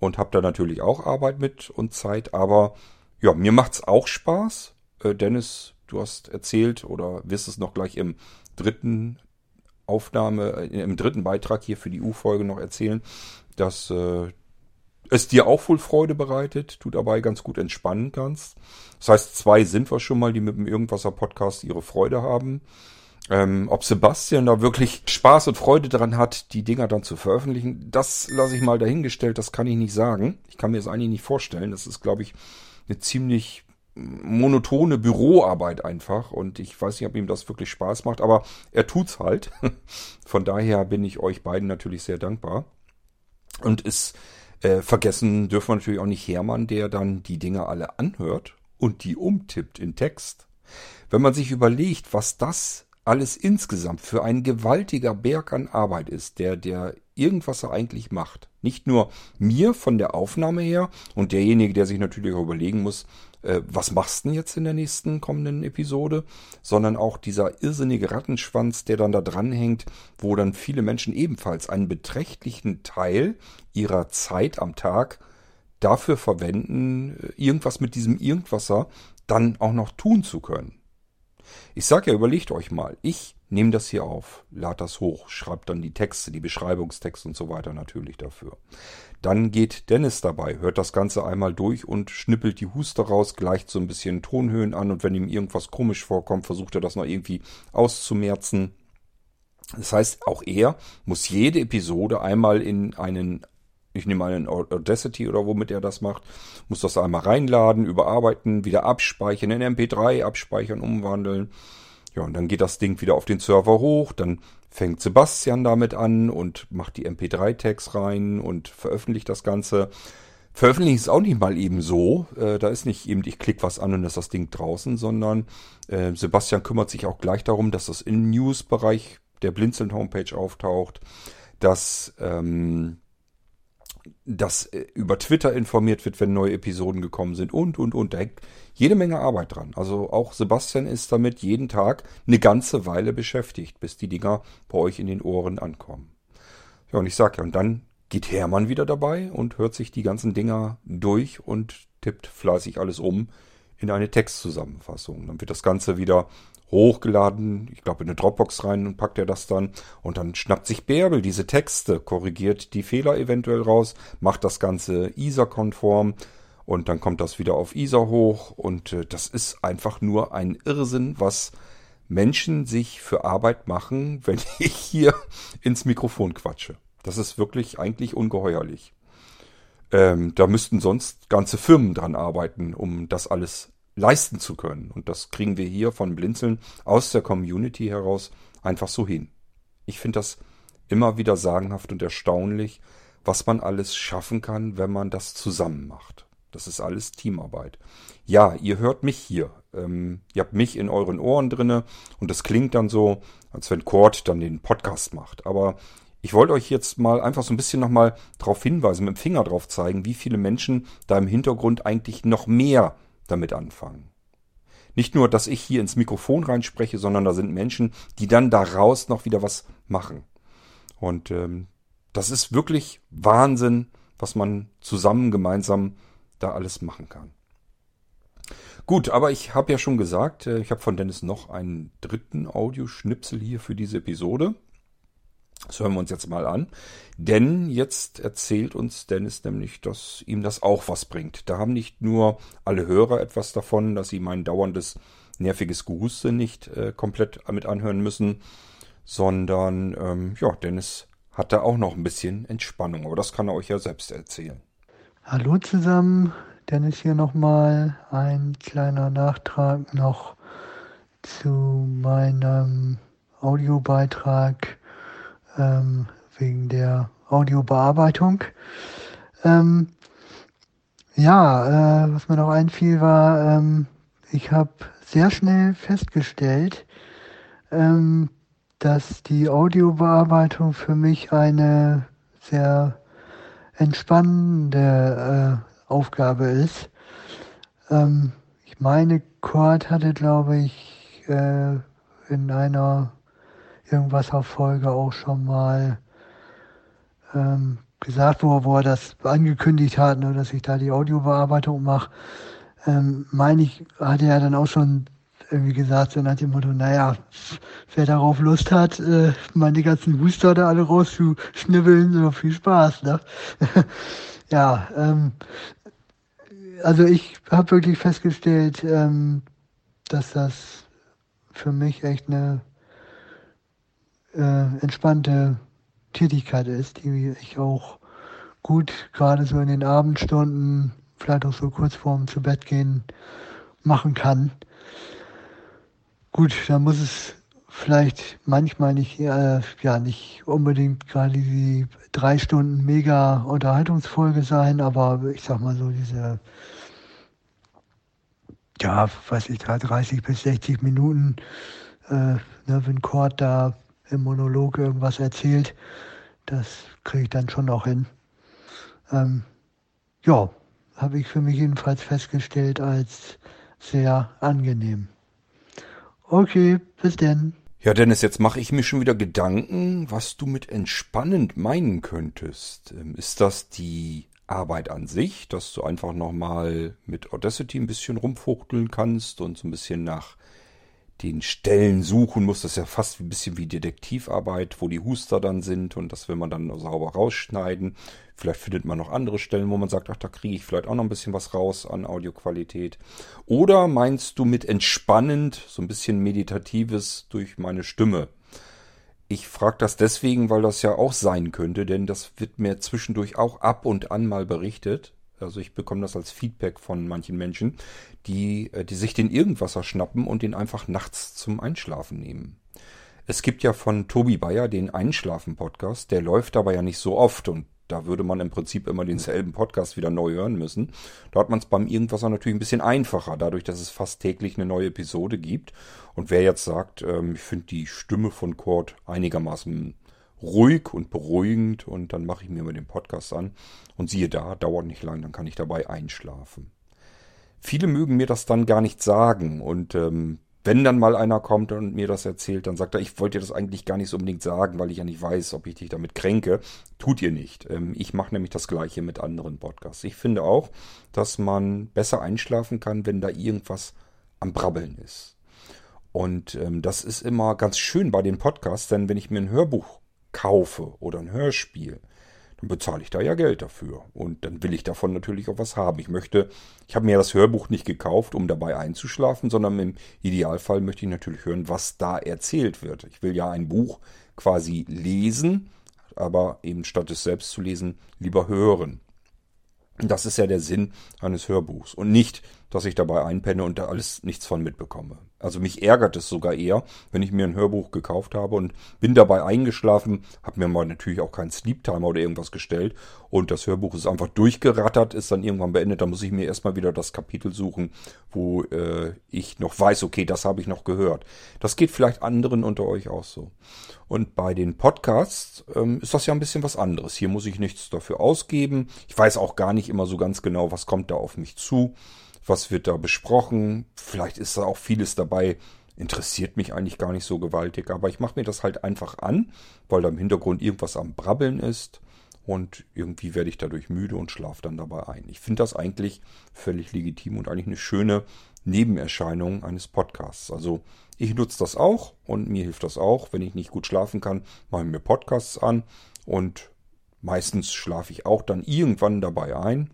und habe da natürlich auch Arbeit mit und Zeit, aber ja, mir macht's auch Spaß. Äh, Dennis, du hast erzählt oder wirst es noch gleich im dritten Aufnahme, äh, im dritten Beitrag hier für die U-Folge noch erzählen, dass äh, es dir auch wohl Freude bereitet, du dabei ganz gut entspannen kannst. Das heißt, zwei sind wir schon mal, die mit dem Irgendwasser Podcast ihre Freude haben. Ähm, ob Sebastian da wirklich Spaß und Freude daran hat, die Dinger dann zu veröffentlichen, das lasse ich mal dahingestellt, das kann ich nicht sagen. Ich kann mir das eigentlich nicht vorstellen. Das ist, glaube ich, eine ziemlich monotone Büroarbeit einfach und ich weiß nicht, ob ihm das wirklich Spaß macht, aber er tut's halt. Von daher bin ich euch beiden natürlich sehr dankbar. Und es äh, vergessen dürfen wir natürlich auch nicht Hermann, der dann die Dinge alle anhört und die umtippt in Text. Wenn man sich überlegt, was das alles insgesamt für ein gewaltiger Berg an Arbeit ist, der der irgendwas er eigentlich macht. Nicht nur mir von der Aufnahme her und derjenige, der sich natürlich auch überlegen muss, äh, was machst du denn jetzt in der nächsten kommenden Episode, sondern auch dieser irrsinnige Rattenschwanz, der dann da dranhängt, wo dann viele Menschen ebenfalls einen beträchtlichen Teil ihrer Zeit am Tag dafür verwenden, äh, irgendwas mit diesem Irgendwasser dann auch noch tun zu können. Ich sag ja, überlegt euch mal, ich nehme das hier auf, lad das hoch, schreibt dann die Texte, die Beschreibungstexte und so weiter natürlich dafür. Dann geht Dennis dabei, hört das Ganze einmal durch und schnippelt die Huste raus, gleicht so ein bisschen Tonhöhen an und wenn ihm irgendwas komisch vorkommt, versucht er das noch irgendwie auszumerzen. Das heißt, auch er muss jede Episode einmal in einen ich nehme einen Audacity oder womit er das macht, muss das einmal reinladen, überarbeiten, wieder abspeichern, in MP3 abspeichern, umwandeln. Ja, und dann geht das Ding wieder auf den Server hoch, dann fängt Sebastian damit an und macht die MP3-Tags rein und veröffentlicht das Ganze. Veröffentlichen ist auch nicht mal eben so. Äh, da ist nicht eben, ich klicke was an und ist das Ding draußen, sondern äh, Sebastian kümmert sich auch gleich darum, dass das im News-Bereich der Blinzeln-Homepage auftaucht, dass ähm, dass äh, über Twitter informiert wird, wenn neue Episoden gekommen sind und, und, und. Da hängt jede Menge Arbeit dran. Also auch Sebastian ist damit jeden Tag eine ganze Weile beschäftigt, bis die Dinger bei euch in den Ohren ankommen. Ja, und ich sag ja, und dann geht Hermann wieder dabei und hört sich die ganzen Dinger durch und tippt fleißig alles um in eine Textzusammenfassung. Dann wird das Ganze wieder hochgeladen, ich glaube in eine Dropbox rein und packt er das dann. Und dann schnappt sich Bärbel diese Texte, korrigiert die Fehler eventuell raus, macht das Ganze ISA-konform und dann kommt das wieder auf ISA hoch. Und äh, das ist einfach nur ein Irrsinn, was Menschen sich für Arbeit machen, wenn ich hier ins Mikrofon quatsche. Das ist wirklich eigentlich ungeheuerlich. Ähm, da müssten sonst ganze Firmen dran arbeiten, um das alles leisten zu können. Und das kriegen wir hier von Blinzeln aus der Community heraus einfach so hin. Ich finde das immer wieder sagenhaft und erstaunlich, was man alles schaffen kann, wenn man das zusammen macht. Das ist alles Teamarbeit. Ja, ihr hört mich hier. Ähm, ihr habt mich in euren Ohren drinne und das klingt dann so, als wenn Cord dann den Podcast macht. Aber ich wollte euch jetzt mal einfach so ein bisschen nochmal darauf hinweisen, mit dem Finger drauf zeigen, wie viele Menschen da im Hintergrund eigentlich noch mehr damit anfangen. Nicht nur, dass ich hier ins Mikrofon reinspreche, sondern da sind Menschen, die dann daraus noch wieder was machen. Und ähm, das ist wirklich Wahnsinn, was man zusammen gemeinsam da alles machen kann. Gut, aber ich habe ja schon gesagt, äh, ich habe von Dennis noch einen dritten Audioschnipsel hier für diese Episode. Das hören wir uns jetzt mal an. Denn jetzt erzählt uns Dennis nämlich, dass ihm das auch was bringt. Da haben nicht nur alle Hörer etwas davon, dass sie mein dauerndes nerviges Gehuste nicht äh, komplett mit anhören müssen, sondern ähm, ja, Dennis hat da auch noch ein bisschen Entspannung. Aber das kann er euch ja selbst erzählen. Hallo zusammen, Dennis hier nochmal. Ein kleiner Nachtrag noch zu meinem Audiobeitrag ähm, wegen der Audiobearbeitung. Ähm, ja, äh, was mir noch einfiel war, ähm, ich habe sehr schnell festgestellt, ähm, dass die Audiobearbeitung für mich eine sehr entspannende äh, Aufgabe ist. Ähm, ich meine, Kurt hatte, glaube ich, äh, in einer irgendwas auf Folge auch schon mal ähm, gesagt, wo, wo er das angekündigt hat, ne, dass ich da die Audiobearbeitung mache. Ähm, meine ich, hatte er dann auch schon irgendwie gesagt, so nach dem Motto, naja, wer darauf Lust hat, äh, meine ganzen Booster da alle rauszuschnibbeln, so viel Spaß. Ne? ja, ähm, also ich habe wirklich festgestellt, ähm, dass das für mich echt eine äh, entspannte Tätigkeit ist, die ich auch gut gerade so in den Abendstunden, vielleicht auch so kurz vorm zu Bett gehen, machen kann. Gut, da muss es vielleicht manchmal nicht, äh, ja, nicht unbedingt gerade die drei Stunden mega Unterhaltungsfolge sein, aber ich sag mal so diese, ja, weiß ich, 30 bis 60 Minuten, äh, ne, wenn Kurt da im Monolog irgendwas erzählt, das kriege ich dann schon noch hin. Ähm, ja, habe ich für mich jedenfalls festgestellt als sehr angenehm. Okay, bis denn. Ja, Dennis, jetzt mache ich mir schon wieder Gedanken, was du mit entspannend meinen könntest. Ähm, ist das die Arbeit an sich, dass du einfach nochmal mit Audacity ein bisschen rumfuchteln kannst und so ein bisschen nach den Stellen suchen musst? Das ist ja fast ein bisschen wie Detektivarbeit, wo die Huster dann sind und das will man dann sauber rausschneiden. Vielleicht findet man noch andere Stellen, wo man sagt, ach, da kriege ich vielleicht auch noch ein bisschen was raus an Audioqualität. Oder meinst du mit entspannend, so ein bisschen meditatives durch meine Stimme? Ich frage das deswegen, weil das ja auch sein könnte, denn das wird mir zwischendurch auch ab und an mal berichtet. Also ich bekomme das als Feedback von manchen Menschen, die, äh, die sich den Irgendwasser schnappen und den einfach nachts zum Einschlafen nehmen. Es gibt ja von Tobi Bayer den Einschlafen-Podcast, der läuft aber ja nicht so oft und da würde man im Prinzip immer denselben Podcast wieder neu hören müssen. Da hat man es beim Irgendwasser natürlich ein bisschen einfacher, dadurch, dass es fast täglich eine neue Episode gibt. Und wer jetzt sagt, ähm, ich finde die Stimme von Kurt einigermaßen ruhig und beruhigend und dann mache ich mir mal den Podcast an und siehe da, dauert nicht lang, dann kann ich dabei einschlafen. Viele mögen mir das dann gar nicht sagen und ähm, wenn dann mal einer kommt und mir das erzählt, dann sagt er, ich wollte dir das eigentlich gar nicht so unbedingt sagen, weil ich ja nicht weiß, ob ich dich damit kränke. Tut ihr nicht. Ähm, ich mache nämlich das gleiche mit anderen Podcasts. Ich finde auch, dass man besser einschlafen kann, wenn da irgendwas am Brabbeln ist. Und ähm, das ist immer ganz schön bei den Podcasts, denn wenn ich mir ein Hörbuch kaufe oder ein Hörspiel, dann bezahle ich da ja Geld dafür. Und dann will ich davon natürlich auch was haben. Ich möchte, ich habe mir das Hörbuch nicht gekauft, um dabei einzuschlafen, sondern im Idealfall möchte ich natürlich hören, was da erzählt wird. Ich will ja ein Buch quasi lesen, aber eben statt es selbst zu lesen, lieber hören. Das ist ja der Sinn eines Hörbuchs. Und nicht, dass ich dabei einpenne und da alles nichts von mitbekomme. Also mich ärgert es sogar eher, wenn ich mir ein Hörbuch gekauft habe und bin dabei eingeschlafen, habe mir mal natürlich auch keinen Sleep Timer oder irgendwas gestellt und das Hörbuch ist einfach durchgerattert, ist dann irgendwann beendet, dann muss ich mir erstmal wieder das Kapitel suchen, wo äh, ich noch weiß, okay, das habe ich noch gehört. Das geht vielleicht anderen unter euch auch so. Und bei den Podcasts ähm, ist das ja ein bisschen was anderes. Hier muss ich nichts dafür ausgeben. Ich weiß auch gar nicht immer so ganz genau, was kommt da auf mich zu was wird da besprochen. Vielleicht ist da auch vieles dabei, interessiert mich eigentlich gar nicht so gewaltig, aber ich mache mir das halt einfach an, weil da im Hintergrund irgendwas am Brabbeln ist und irgendwie werde ich dadurch müde und schlafe dann dabei ein. Ich finde das eigentlich völlig legitim und eigentlich eine schöne Nebenerscheinung eines Podcasts. Also ich nutze das auch und mir hilft das auch. Wenn ich nicht gut schlafen kann, mache ich mir Podcasts an und meistens schlafe ich auch dann irgendwann dabei ein.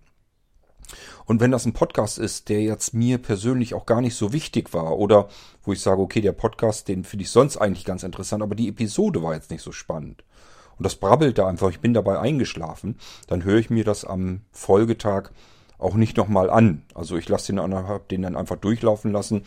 Und wenn das ein Podcast ist, der jetzt mir persönlich auch gar nicht so wichtig war oder wo ich sage, okay, der Podcast, den finde ich sonst eigentlich ganz interessant, aber die Episode war jetzt nicht so spannend. Und das brabbelt da einfach, ich bin dabei eingeschlafen, dann höre ich mir das am Folgetag auch nicht nochmal an. Also ich lasse den, den dann einfach durchlaufen lassen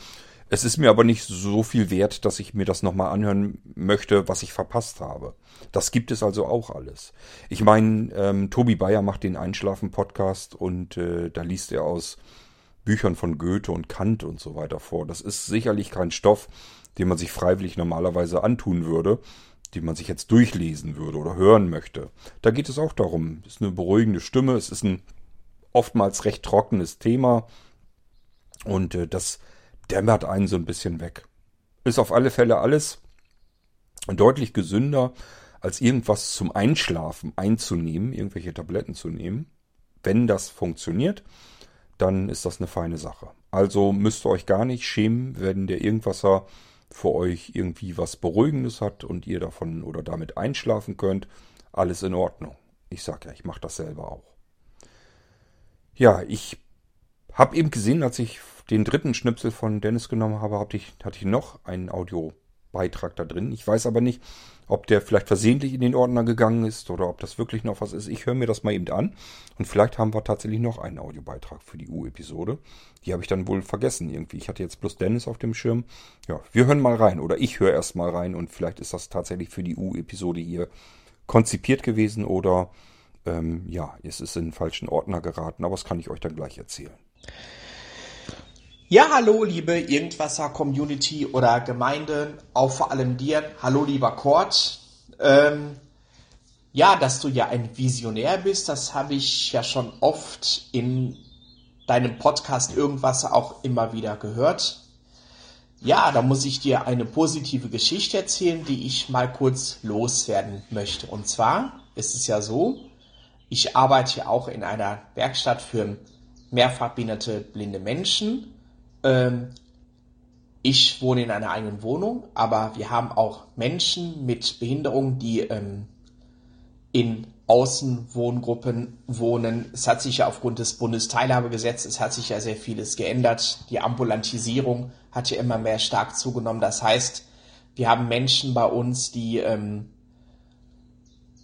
es ist mir aber nicht so viel wert, dass ich mir das nochmal anhören möchte, was ich verpasst habe. Das gibt es also auch alles. Ich meine, ähm, Tobi Bayer macht den Einschlafen-Podcast und äh, da liest er aus Büchern von Goethe und Kant und so weiter vor. Das ist sicherlich kein Stoff, den man sich freiwillig normalerweise antun würde, den man sich jetzt durchlesen würde oder hören möchte. Da geht es auch darum, es ist eine beruhigende Stimme, es ist ein oftmals recht trockenes Thema und äh, das dämmert einen so ein bisschen weg. Ist auf alle Fälle alles deutlich gesünder, als irgendwas zum Einschlafen einzunehmen, irgendwelche Tabletten zu nehmen. Wenn das funktioniert, dann ist das eine feine Sache. Also müsst ihr euch gar nicht schämen, wenn der Irgendwasser für euch irgendwie was Beruhigendes hat und ihr davon oder damit einschlafen könnt. Alles in Ordnung. Ich sag ja, ich mache das selber auch. Ja, ich habe eben gesehen, als ich den dritten Schnipsel von Dennis genommen habe, hatte ich, hatte ich noch ein Audio Beitrag da drin. Ich weiß aber nicht, ob der vielleicht versehentlich in den Ordner gegangen ist oder ob das wirklich noch was ist. Ich höre mir das mal eben an und vielleicht haben wir tatsächlich noch einen Audiobeitrag für die U-Episode. Die habe ich dann wohl vergessen irgendwie. Ich hatte jetzt bloß Dennis auf dem Schirm. Ja, wir hören mal rein oder ich höre erst mal rein und vielleicht ist das tatsächlich für die U-Episode hier konzipiert gewesen oder ähm, ja, es ist in den falschen Ordner geraten, aber das kann ich euch dann gleich erzählen. Ja, hallo, liebe Irgendwasser-Community oder Gemeinde, auch vor allem dir. Hallo, lieber Kurt. Ähm, ja, dass du ja ein Visionär bist, das habe ich ja schon oft in deinem Podcast Irgendwasser auch immer wieder gehört. Ja, da muss ich dir eine positive Geschichte erzählen, die ich mal kurz loswerden möchte. Und zwar ist es ja so, ich arbeite ja auch in einer Werkstatt für mehrfach behinderte blinde Menschen. Ähm, ich wohne in einer eigenen Wohnung, aber wir haben auch Menschen mit Behinderung, die ähm, in Außenwohngruppen wohnen. Es hat sich ja aufgrund des Bundesteilhabegesetzes hat sich ja sehr vieles geändert. Die Ambulantisierung hat ja immer mehr stark zugenommen. Das heißt, wir haben Menschen bei uns, die ähm,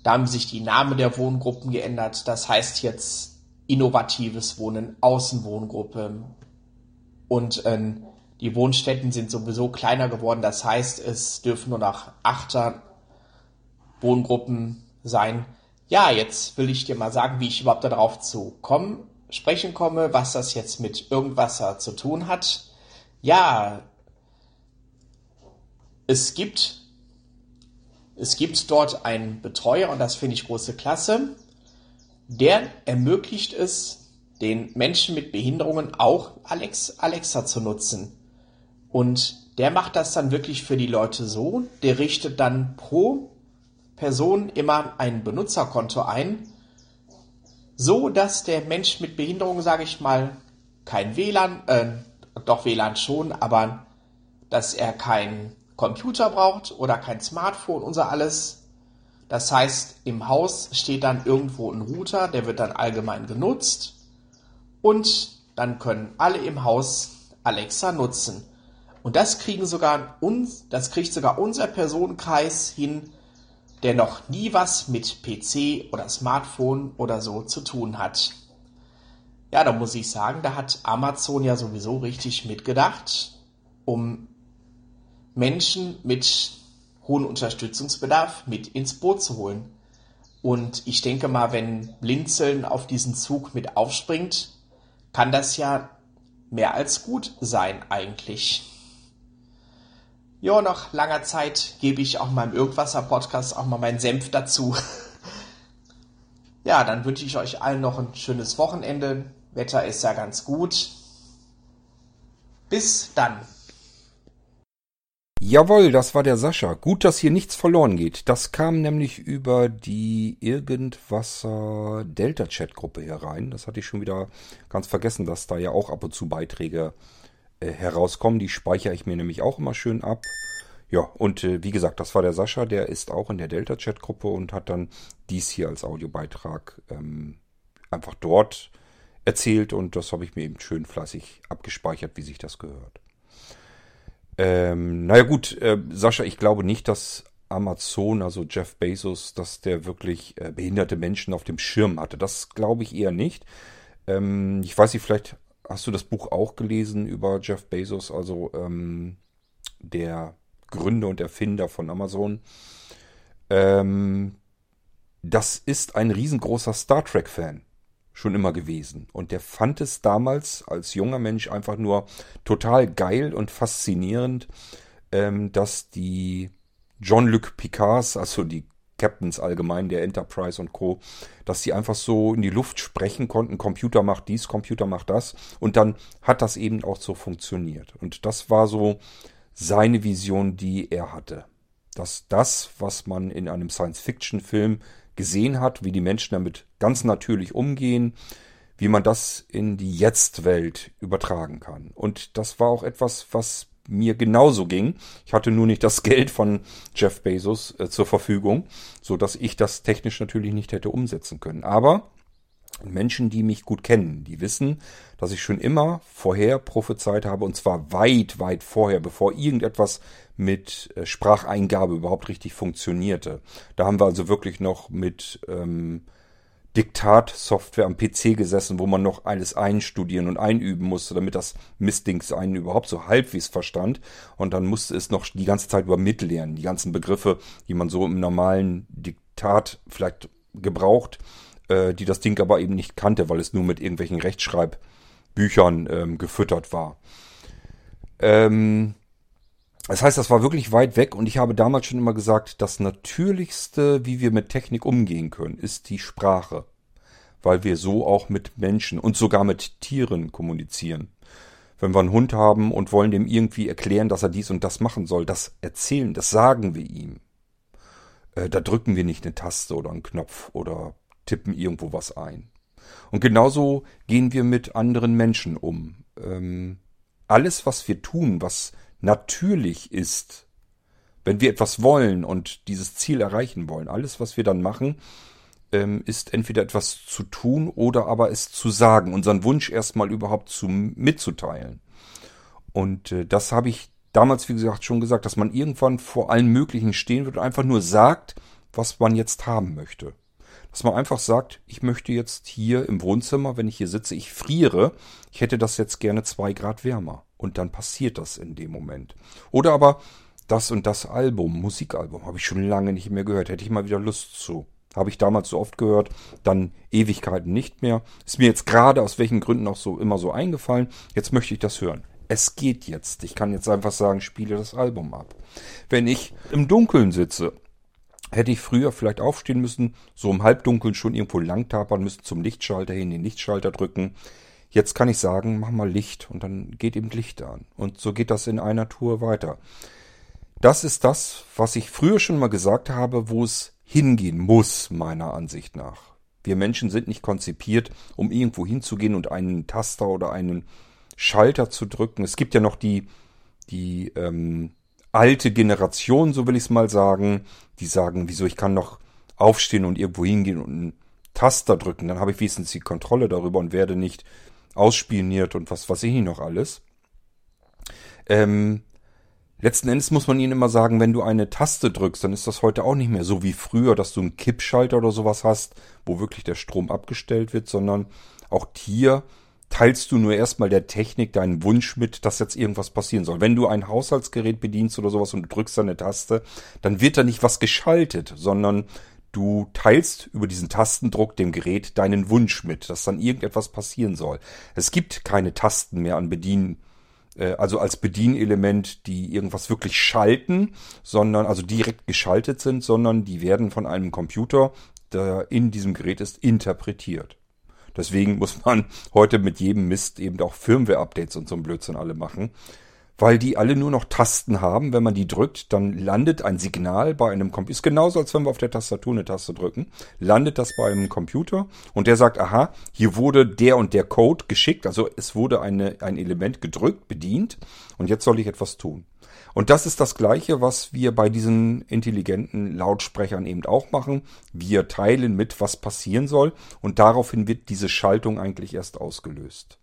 da haben sich die Namen der Wohngruppen geändert. Das heißt jetzt innovatives Wohnen, Außenwohngruppe. Und äh, die Wohnstätten sind sowieso kleiner geworden. Das heißt, es dürfen nur noch Achter Wohngruppen sein. Ja, jetzt will ich dir mal sagen, wie ich überhaupt darauf zu kommen, sprechen komme, was das jetzt mit irgendwas zu tun hat. Ja, es gibt es gibt dort einen Betreuer und das finde ich große Klasse. Der ermöglicht es, den Menschen mit Behinderungen auch Alex, Alexa zu nutzen. Und der macht das dann wirklich für die Leute so. Der richtet dann pro Person immer ein Benutzerkonto ein, so dass der Mensch mit Behinderung, sage ich mal, kein WLAN, äh, doch WLAN schon, aber dass er kein Computer braucht oder kein Smartphone so alles. Das heißt, im Haus steht dann irgendwo ein Router, der wird dann allgemein genutzt und dann können alle im Haus Alexa nutzen. Und das kriegen sogar uns, das kriegt sogar unser Personenkreis hin, der noch nie was mit PC oder Smartphone oder so zu tun hat. Ja, da muss ich sagen, da hat Amazon ja sowieso richtig mitgedacht, um Menschen mit hohem Unterstützungsbedarf mit ins Boot zu holen. Und ich denke mal, wenn Blinzeln auf diesen Zug mit aufspringt, kann das ja mehr als gut sein eigentlich. Ja, nach langer Zeit gebe ich auch meinem Irgendwasser-Podcast auch mal meinen Senf dazu. ja, dann wünsche ich euch allen noch ein schönes Wochenende. Wetter ist ja ganz gut. Bis dann. Jawohl, das war der Sascha. Gut, dass hier nichts verloren geht. Das kam nämlich über die Irgendwasser Delta Chat Gruppe herein. Das hatte ich schon wieder ganz vergessen, dass da ja auch ab und zu Beiträge äh, herauskommen. Die speichere ich mir nämlich auch immer schön ab. Ja, und äh, wie gesagt, das war der Sascha, der ist auch in der Delta Chat Gruppe und hat dann dies hier als Audiobeitrag ähm, einfach dort erzählt und das habe ich mir eben schön fleißig abgespeichert, wie sich das gehört. Ähm, naja gut, äh, Sascha, ich glaube nicht, dass Amazon, also Jeff Bezos, dass der wirklich äh, behinderte Menschen auf dem Schirm hatte. Das glaube ich eher nicht. Ähm, ich weiß nicht, vielleicht hast du das Buch auch gelesen über Jeff Bezos, also ähm, der Gründer und Erfinder von Amazon. Ähm, das ist ein riesengroßer Star Trek-Fan schon immer gewesen. Und der fand es damals als junger Mensch einfach nur total geil und faszinierend, ähm, dass die John-Luc Picards, also die Captains allgemein der Enterprise und Co., dass sie einfach so in die Luft sprechen konnten, Computer macht dies, Computer macht das. Und dann hat das eben auch so funktioniert. Und das war so seine Vision, die er hatte. Dass das, was man in einem Science-Fiction-Film gesehen hat, wie die Menschen damit ganz natürlich umgehen, wie man das in die Jetzt-Welt übertragen kann. Und das war auch etwas, was mir genauso ging. Ich hatte nur nicht das Geld von Jeff Bezos äh, zur Verfügung, so dass ich das technisch natürlich nicht hätte umsetzen können. Aber Menschen, die mich gut kennen, die wissen, dass ich schon immer vorher prophezeit habe, und zwar weit, weit vorher, bevor irgendetwas mit äh, Spracheingabe überhaupt richtig funktionierte. Da haben wir also wirklich noch mit ähm, Diktatsoftware am PC gesessen, wo man noch alles einstudieren und einüben musste, damit das Mistdings einen überhaupt so halbwegs verstand. Und dann musste es noch die ganze Zeit über mitlernen. Die ganzen Begriffe, die man so im normalen Diktat vielleicht gebraucht, äh, die das Ding aber eben nicht kannte, weil es nur mit irgendwelchen Rechtschreibbüchern ähm, gefüttert war. Ähm, das heißt, das war wirklich weit weg und ich habe damals schon immer gesagt, das Natürlichste, wie wir mit Technik umgehen können, ist die Sprache. Weil wir so auch mit Menschen und sogar mit Tieren kommunizieren. Wenn wir einen Hund haben und wollen dem irgendwie erklären, dass er dies und das machen soll, das erzählen, das sagen wir ihm. Äh, da drücken wir nicht eine Taste oder einen Knopf oder tippen irgendwo was ein. Und genauso gehen wir mit anderen Menschen um. Ähm, alles, was wir tun, was natürlich ist, wenn wir etwas wollen und dieses Ziel erreichen wollen, alles, was wir dann machen, ähm, ist entweder etwas zu tun oder aber es zu sagen, unseren Wunsch erstmal überhaupt zu, mitzuteilen. Und äh, das habe ich damals, wie gesagt, schon gesagt, dass man irgendwann vor allen möglichen stehen wird und einfach nur sagt, was man jetzt haben möchte. Dass man einfach sagt, ich möchte jetzt hier im Wohnzimmer, wenn ich hier sitze, ich friere, ich hätte das jetzt gerne zwei Grad wärmer. Und dann passiert das in dem Moment. Oder aber das und das Album, Musikalbum, habe ich schon lange nicht mehr gehört. Hätte ich mal wieder Lust zu. Habe ich damals so oft gehört, dann Ewigkeiten nicht mehr. Ist mir jetzt gerade aus welchen Gründen auch so immer so eingefallen. Jetzt möchte ich das hören. Es geht jetzt. Ich kann jetzt einfach sagen, spiele das Album ab. Wenn ich im Dunkeln sitze, hätte ich früher vielleicht aufstehen müssen, so im Halbdunkeln schon irgendwo lang tapern müssen, zum Lichtschalter hin, den Lichtschalter drücken. Jetzt kann ich sagen, mach mal Licht und dann geht eben Licht an. Und so geht das in einer Tour weiter. Das ist das, was ich früher schon mal gesagt habe, wo es hingehen muss, meiner Ansicht nach. Wir Menschen sind nicht konzipiert, um irgendwo hinzugehen und einen Taster oder einen Schalter zu drücken. Es gibt ja noch die, die ähm, alte Generation, so will ich es mal sagen, die sagen, wieso ich kann noch aufstehen und irgendwo hingehen und einen Taster drücken, dann habe ich wenigstens die Kontrolle darüber und werde nicht ausspioniert und was weiß ich noch alles. Ähm, letzten Endes muss man ihnen immer sagen, wenn du eine Taste drückst, dann ist das heute auch nicht mehr so wie früher, dass du einen Kippschalter oder sowas hast, wo wirklich der Strom abgestellt wird, sondern auch hier teilst du nur erstmal der Technik deinen Wunsch mit, dass jetzt irgendwas passieren soll. Wenn du ein Haushaltsgerät bedienst oder sowas und du drückst eine Taste, dann wird da nicht was geschaltet, sondern Du teilst über diesen Tastendruck dem Gerät deinen Wunsch mit, dass dann irgendetwas passieren soll. Es gibt keine Tasten mehr an Bedienen, äh, also als Bedienelement, die irgendwas wirklich schalten, sondern also direkt geschaltet sind, sondern die werden von einem Computer, der in diesem Gerät ist, interpretiert. Deswegen muss man heute mit jedem Mist eben auch Firmware-Updates und so ein Blödsinn alle machen weil die alle nur noch Tasten haben. Wenn man die drückt, dann landet ein Signal bei einem Computer. Ist genauso, als wenn wir auf der Tastatur eine Taste drücken. Landet das bei einem Computer und der sagt, aha, hier wurde der und der Code geschickt. Also es wurde eine, ein Element gedrückt, bedient und jetzt soll ich etwas tun. Und das ist das Gleiche, was wir bei diesen intelligenten Lautsprechern eben auch machen. Wir teilen mit, was passieren soll und daraufhin wird diese Schaltung eigentlich erst ausgelöst.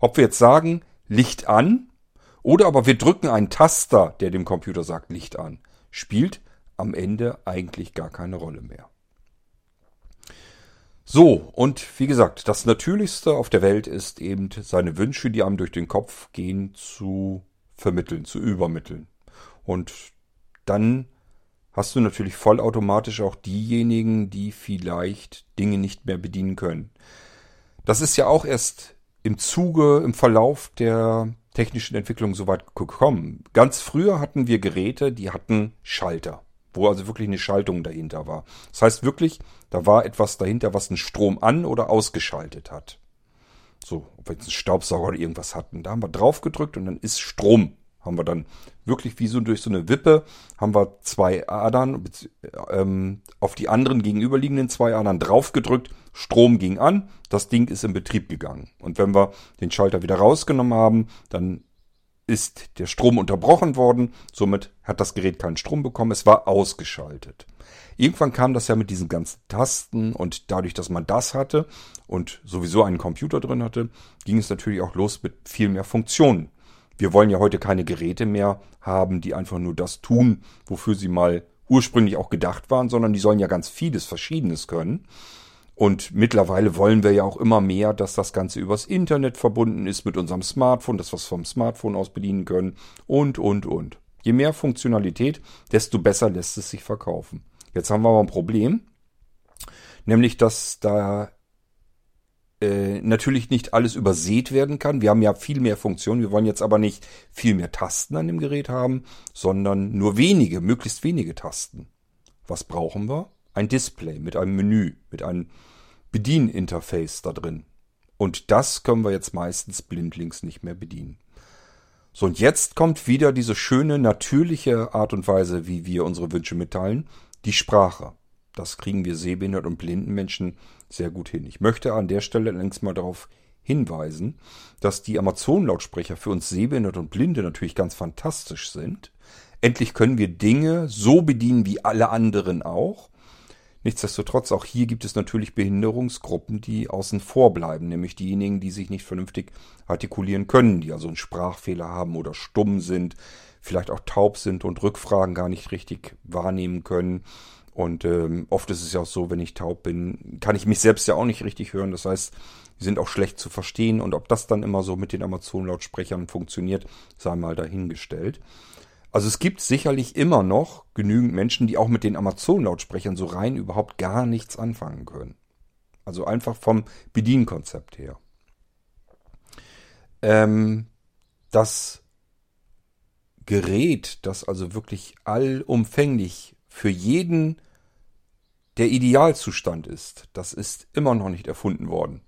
Ob wir jetzt sagen, Licht an, oder aber wir drücken einen Taster, der dem Computer sagt Licht an. Spielt am Ende eigentlich gar keine Rolle mehr. So, und wie gesagt, das Natürlichste auf der Welt ist eben seine Wünsche, die einem durch den Kopf gehen, zu vermitteln, zu übermitteln. Und dann hast du natürlich vollautomatisch auch diejenigen, die vielleicht Dinge nicht mehr bedienen können. Das ist ja auch erst im Zuge, im Verlauf der technischen Entwicklung so weit gekommen. Ganz früher hatten wir Geräte, die hatten Schalter, wo also wirklich eine Schaltung dahinter war. Das heißt wirklich, da war etwas dahinter, was einen Strom an- oder ausgeschaltet hat. So, ob wir jetzt einen Staubsauger oder irgendwas hatten. Da haben wir drauf gedrückt und dann ist Strom. Haben wir dann wirklich wie so durch so eine Wippe, haben wir zwei Adern ähm, auf die anderen gegenüberliegenden zwei Adern drauf gedrückt. Strom ging an, das Ding ist in Betrieb gegangen. Und wenn wir den Schalter wieder rausgenommen haben, dann ist der Strom unterbrochen worden, somit hat das Gerät keinen Strom bekommen, es war ausgeschaltet. Irgendwann kam das ja mit diesen ganzen Tasten und dadurch, dass man das hatte und sowieso einen Computer drin hatte, ging es natürlich auch los mit viel mehr Funktionen. Wir wollen ja heute keine Geräte mehr haben, die einfach nur das tun, wofür sie mal ursprünglich auch gedacht waren, sondern die sollen ja ganz vieles Verschiedenes können. Und mittlerweile wollen wir ja auch immer mehr, dass das Ganze übers Internet verbunden ist mit unserem Smartphone, dass wir es vom Smartphone aus bedienen können und, und, und. Je mehr Funktionalität, desto besser lässt es sich verkaufen. Jetzt haben wir aber ein Problem, nämlich dass da äh, natürlich nicht alles übersät werden kann. Wir haben ja viel mehr Funktionen. Wir wollen jetzt aber nicht viel mehr Tasten an dem Gerät haben, sondern nur wenige, möglichst wenige Tasten. Was brauchen wir? Ein Display mit einem Menü, mit einem Bedieninterface da drin. Und das können wir jetzt meistens blindlings nicht mehr bedienen. So, und jetzt kommt wieder diese schöne, natürliche Art und Weise, wie wir unsere Wünsche mitteilen. Die Sprache. Das kriegen wir sehbehindert und blinden Menschen sehr gut hin. Ich möchte an der Stelle allerdings mal darauf hinweisen, dass die Amazon-Lautsprecher für uns Sehbehinderte und Blinde natürlich ganz fantastisch sind. Endlich können wir Dinge so bedienen wie alle anderen auch. Nichtsdestotrotz, auch hier gibt es natürlich Behinderungsgruppen, die außen vor bleiben, nämlich diejenigen, die sich nicht vernünftig artikulieren können, die also einen Sprachfehler haben oder stumm sind, vielleicht auch taub sind und Rückfragen gar nicht richtig wahrnehmen können. Und ähm, oft ist es ja auch so, wenn ich taub bin, kann ich mich selbst ja auch nicht richtig hören. Das heißt, die sind auch schlecht zu verstehen. Und ob das dann immer so mit den Amazon-Lautsprechern funktioniert, sei mal dahingestellt. Also es gibt sicherlich immer noch genügend Menschen, die auch mit den Amazon-Lautsprechern so rein überhaupt gar nichts anfangen können. Also einfach vom Bedienkonzept her. Ähm, das Gerät, das also wirklich allumfänglich für jeden der Idealzustand ist, das ist immer noch nicht erfunden worden.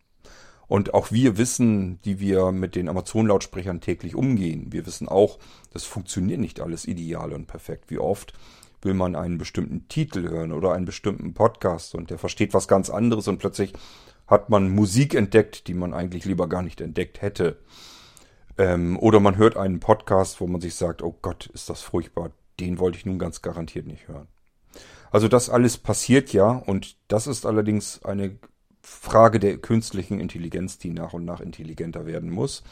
Und auch wir wissen, die wir mit den Amazon-Lautsprechern täglich umgehen, wir wissen auch, das funktioniert nicht alles ideal und perfekt. Wie oft will man einen bestimmten Titel hören oder einen bestimmten Podcast und der versteht was ganz anderes und plötzlich hat man Musik entdeckt, die man eigentlich lieber gar nicht entdeckt hätte. Ähm, oder man hört einen Podcast, wo man sich sagt, oh Gott, ist das furchtbar, den wollte ich nun ganz garantiert nicht hören. Also das alles passiert ja und das ist allerdings eine Frage der künstlichen Intelligenz, die nach und nach intelligenter werden muss.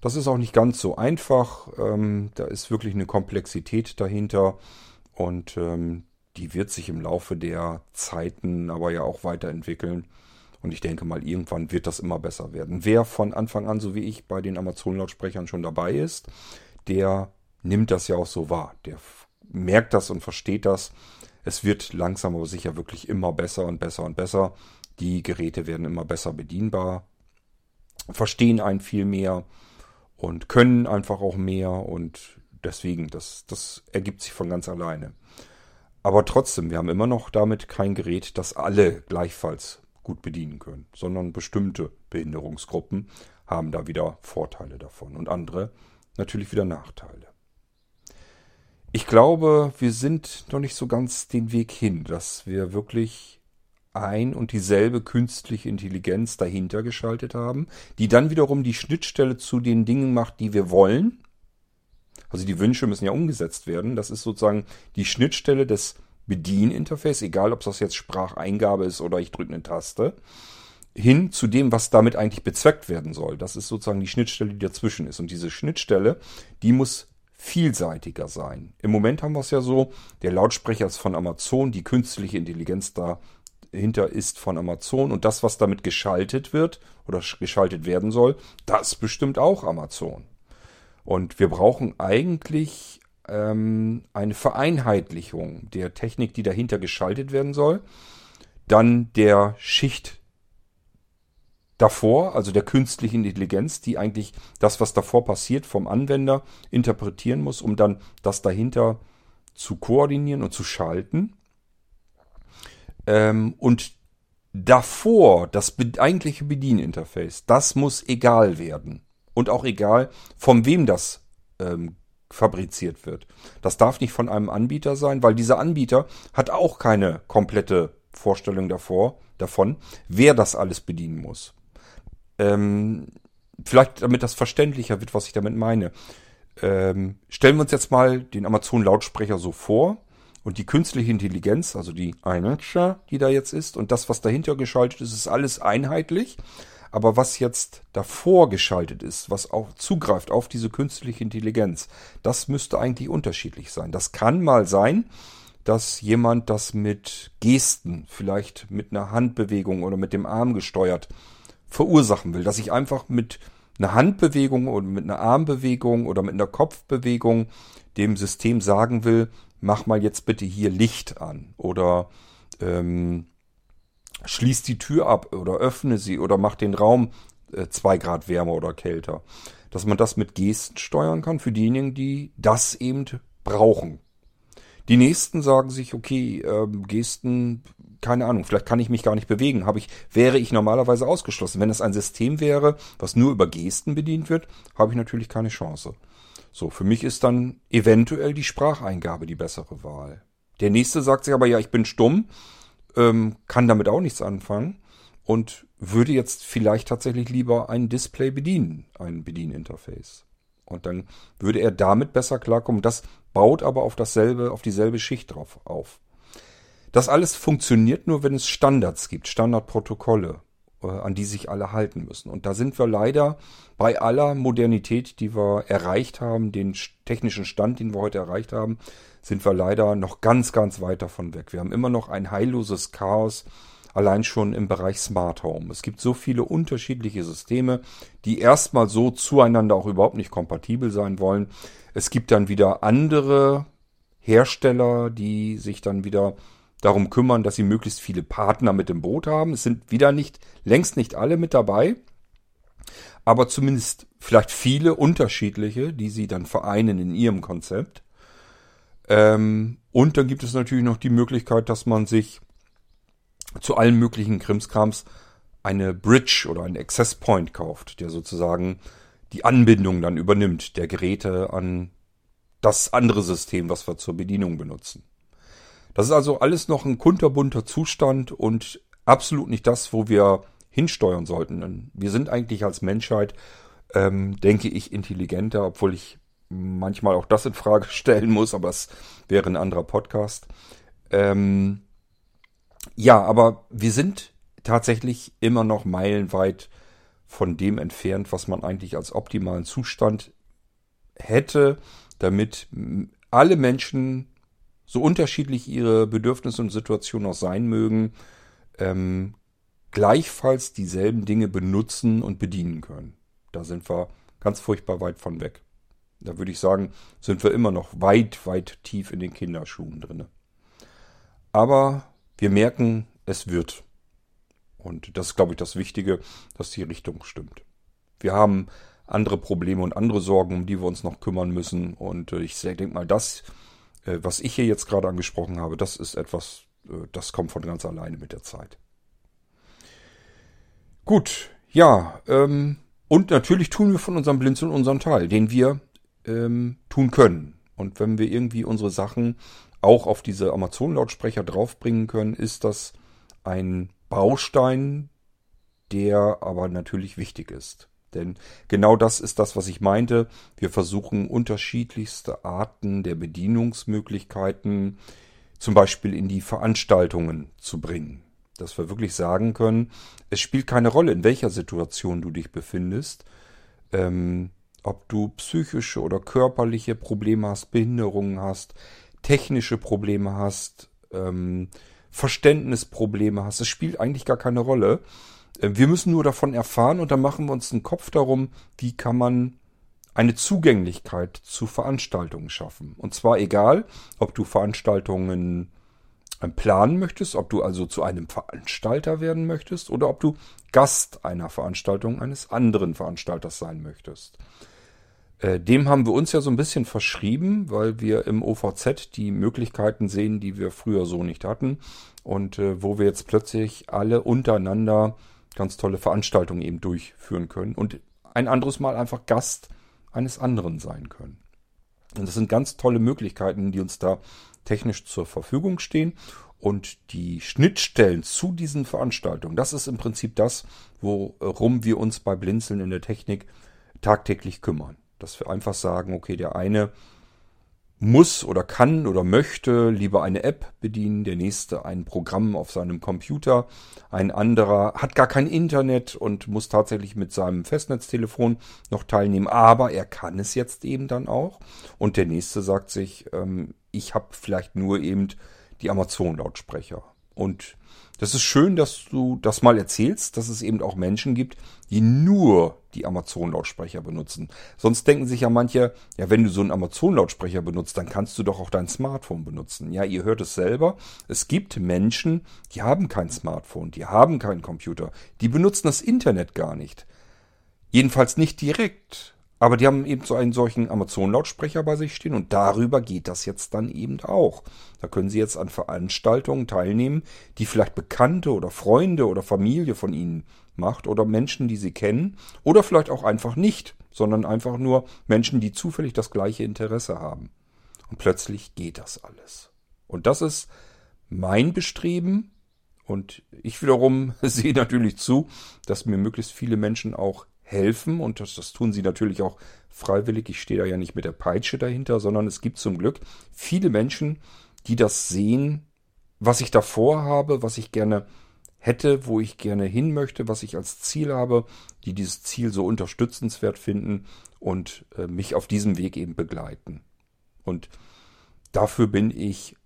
Das ist auch nicht ganz so einfach. Ähm, da ist wirklich eine Komplexität dahinter und ähm, die wird sich im Laufe der Zeiten aber ja auch weiterentwickeln. Und ich denke mal, irgendwann wird das immer besser werden. Wer von Anfang an, so wie ich, bei den Amazon-Lautsprechern schon dabei ist, der nimmt das ja auch so wahr. Der merkt das und versteht das es wird langsam aber sicher wirklich immer besser und besser und besser. Die Geräte werden immer besser bedienbar, verstehen einen viel mehr und können einfach auch mehr und deswegen, das, das ergibt sich von ganz alleine. Aber trotzdem, wir haben immer noch damit kein Gerät, das alle gleichfalls gut bedienen können, sondern bestimmte Behinderungsgruppen haben da wieder Vorteile davon und andere natürlich wieder Nachteile. Ich glaube, wir sind noch nicht so ganz den Weg hin, dass wir wirklich ein und dieselbe künstliche Intelligenz dahinter geschaltet haben, die dann wiederum die Schnittstelle zu den Dingen macht, die wir wollen. Also die Wünsche müssen ja umgesetzt werden. Das ist sozusagen die Schnittstelle des Bedieninterface, egal ob das jetzt Spracheingabe ist oder ich drücke eine Taste, hin zu dem, was damit eigentlich bezweckt werden soll. Das ist sozusagen die Schnittstelle, die dazwischen ist. Und diese Schnittstelle, die muss vielseitiger sein. Im Moment haben wir es ja so, der Lautsprecher ist von Amazon, die künstliche Intelligenz dahinter ist von Amazon und das, was damit geschaltet wird oder geschaltet werden soll, das bestimmt auch Amazon. Und wir brauchen eigentlich ähm, eine Vereinheitlichung der Technik, die dahinter geschaltet werden soll, dann der Schicht davor, also der künstlichen Intelligenz, die eigentlich das, was davor passiert, vom Anwender interpretieren muss, um dann das dahinter zu koordinieren und zu schalten. Ähm, und davor, das eigentliche Bedieninterface, das muss egal werden. Und auch egal, von wem das ähm, fabriziert wird. Das darf nicht von einem Anbieter sein, weil dieser Anbieter hat auch keine komplette Vorstellung davor, davon, wer das alles bedienen muss. Ähm, vielleicht damit das verständlicher wird, was ich damit meine. Ähm, stellen wir uns jetzt mal den Amazon-Lautsprecher so vor und die künstliche Intelligenz, also die Alexa, die da jetzt ist und das, was dahinter geschaltet ist, ist alles einheitlich. Aber was jetzt davor geschaltet ist, was auch zugreift auf diese künstliche Intelligenz, das müsste eigentlich unterschiedlich sein. Das kann mal sein, dass jemand das mit Gesten, vielleicht mit einer Handbewegung oder mit dem Arm gesteuert, verursachen will. Dass ich einfach mit einer Handbewegung oder mit einer Armbewegung oder mit einer Kopfbewegung dem System sagen will, mach mal jetzt bitte hier Licht an oder ähm, schließ die Tür ab oder öffne sie oder mach den Raum äh, zwei Grad wärmer oder kälter. Dass man das mit Gesten steuern kann für diejenigen, die das eben brauchen. Die nächsten sagen sich, okay, ähm, Gesten, keine Ahnung, vielleicht kann ich mich gar nicht bewegen, habe ich, wäre ich normalerweise ausgeschlossen. Wenn es ein System wäre, was nur über Gesten bedient wird, habe ich natürlich keine Chance. So, für mich ist dann eventuell die Spracheingabe die bessere Wahl. Der nächste sagt sich aber, ja, ich bin stumm, ähm, kann damit auch nichts anfangen und würde jetzt vielleicht tatsächlich lieber ein Display bedienen, ein Bedieninterface. Und dann würde er damit besser klarkommen. Das baut aber auf dasselbe, auf dieselbe Schicht drauf auf. Das alles funktioniert nur, wenn es Standards gibt, Standardprotokolle, an die sich alle halten müssen. Und da sind wir leider bei aller Modernität, die wir erreicht haben, den technischen Stand, den wir heute erreicht haben, sind wir leider noch ganz, ganz weit davon weg. Wir haben immer noch ein heilloses Chaos, allein schon im Bereich Smart Home. Es gibt so viele unterschiedliche Systeme, die erstmal so zueinander auch überhaupt nicht kompatibel sein wollen. Es gibt dann wieder andere Hersteller, die sich dann wieder darum kümmern, dass sie möglichst viele Partner mit dem Boot haben. Es sind wieder nicht, längst nicht alle mit dabei, aber zumindest vielleicht viele unterschiedliche, die sie dann vereinen in ihrem Konzept. Ähm, und dann gibt es natürlich noch die Möglichkeit, dass man sich zu allen möglichen Krimskrams eine Bridge oder einen Access Point kauft, der sozusagen die Anbindung dann übernimmt der Geräte an das andere System, was wir zur Bedienung benutzen. Das ist also alles noch ein kunterbunter Zustand und absolut nicht das, wo wir hinsteuern sollten. Wir sind eigentlich als Menschheit, ähm, denke ich, intelligenter, obwohl ich manchmal auch das in Frage stellen muss, aber es wäre ein anderer Podcast. Ähm, ja, aber wir sind tatsächlich immer noch meilenweit von dem entfernt, was man eigentlich als optimalen Zustand hätte, damit alle Menschen, so unterschiedlich ihre Bedürfnisse und Situationen auch sein mögen, ähm, gleichfalls dieselben Dinge benutzen und bedienen können. Da sind wir ganz furchtbar weit von weg. Da würde ich sagen, sind wir immer noch weit, weit tief in den Kinderschuhen drin. Aber wir merken, es wird. Und das ist, glaube ich, das Wichtige, dass die Richtung stimmt. Wir haben andere Probleme und andere Sorgen, um die wir uns noch kümmern müssen. Und äh, ich denke mal, das, äh, was ich hier jetzt gerade angesprochen habe, das ist etwas, äh, das kommt von ganz alleine mit der Zeit. Gut, ja, ähm, und natürlich tun wir von unserem Blinzeln unseren Teil, den wir ähm, tun können. Und wenn wir irgendwie unsere Sachen auch auf diese Amazon-Lautsprecher draufbringen können, ist das ein Baustein, der aber natürlich wichtig ist. Denn genau das ist das, was ich meinte. Wir versuchen unterschiedlichste Arten der Bedienungsmöglichkeiten zum Beispiel in die Veranstaltungen zu bringen. Dass wir wirklich sagen können, es spielt keine Rolle, in welcher Situation du dich befindest. Ähm, ob du psychische oder körperliche Probleme hast, Behinderungen hast, technische Probleme hast, ähm, Verständnisprobleme hast. Es spielt eigentlich gar keine Rolle. Äh, wir müssen nur davon erfahren und dann machen wir uns einen Kopf darum, wie kann man eine Zugänglichkeit zu Veranstaltungen schaffen. Und zwar egal, ob du Veranstaltungen äh, planen möchtest, ob du also zu einem Veranstalter werden möchtest oder ob du Gast einer Veranstaltung eines anderen Veranstalters sein möchtest. Äh, dem haben wir uns ja so ein bisschen verschrieben, weil wir im OVZ die Möglichkeiten sehen, die wir früher so nicht hatten und wo wir jetzt plötzlich alle untereinander ganz tolle Veranstaltungen eben durchführen können und ein anderes Mal einfach Gast eines anderen sein können. Und das sind ganz tolle Möglichkeiten, die uns da technisch zur Verfügung stehen. Und die Schnittstellen zu diesen Veranstaltungen, das ist im Prinzip das, worum wir uns bei Blinzeln in der Technik tagtäglich kümmern. Dass wir einfach sagen, okay, der eine muss oder kann oder möchte lieber eine App bedienen, der nächste ein Programm auf seinem Computer, ein anderer hat gar kein Internet und muss tatsächlich mit seinem Festnetztelefon noch teilnehmen, aber er kann es jetzt eben dann auch. Und der nächste sagt sich, ähm, ich habe vielleicht nur eben die Amazon-Lautsprecher. Und das ist schön, dass du das mal erzählst, dass es eben auch Menschen gibt, die nur die Amazon-Lautsprecher benutzen. Sonst denken sich ja manche, ja, wenn du so einen Amazon-Lautsprecher benutzt, dann kannst du doch auch dein Smartphone benutzen. Ja, ihr hört es selber. Es gibt Menschen, die haben kein Smartphone, die haben keinen Computer, die benutzen das Internet gar nicht. Jedenfalls nicht direkt. Aber die haben eben so einen solchen Amazon-Lautsprecher bei sich stehen und darüber geht das jetzt dann eben auch. Da können Sie jetzt an Veranstaltungen teilnehmen, die vielleicht Bekannte oder Freunde oder Familie von Ihnen macht oder Menschen, die Sie kennen oder vielleicht auch einfach nicht, sondern einfach nur Menschen, die zufällig das gleiche Interesse haben. Und plötzlich geht das alles. Und das ist mein Bestreben und ich wiederum sehe natürlich zu, dass mir möglichst viele Menschen auch helfen und das, das tun sie natürlich auch freiwillig. Ich stehe da ja nicht mit der Peitsche dahinter, sondern es gibt zum Glück viele Menschen, die das sehen, was ich davor habe, was ich gerne hätte, wo ich gerne hin möchte, was ich als Ziel habe, die dieses Ziel so unterstützenswert finden und äh, mich auf diesem Weg eben begleiten. Und dafür bin ich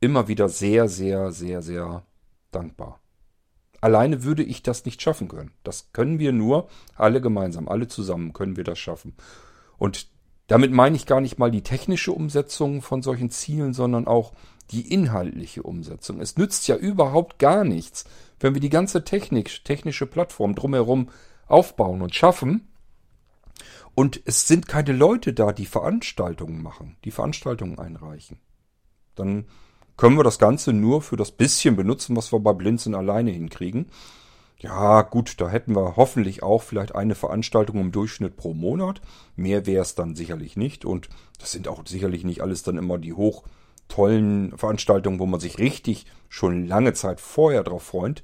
immer wieder sehr, sehr, sehr, sehr dankbar. Alleine würde ich das nicht schaffen können. Das können wir nur alle gemeinsam, alle zusammen können wir das schaffen. Und damit meine ich gar nicht mal die technische Umsetzung von solchen Zielen, sondern auch die inhaltliche Umsetzung. Es nützt ja überhaupt gar nichts, wenn wir die ganze Technik, technische Plattform drumherum aufbauen und schaffen. Und es sind keine Leute da, die Veranstaltungen machen, die Veranstaltungen einreichen. Dann können wir das Ganze nur für das bisschen benutzen, was wir bei Blinzen alleine hinkriegen. Ja, gut, da hätten wir hoffentlich auch vielleicht eine Veranstaltung im Durchschnitt pro Monat. Mehr wäre es dann sicherlich nicht. Und das sind auch sicherlich nicht alles dann immer die hoch tollen Veranstaltungen, wo man sich richtig schon lange Zeit vorher drauf freut.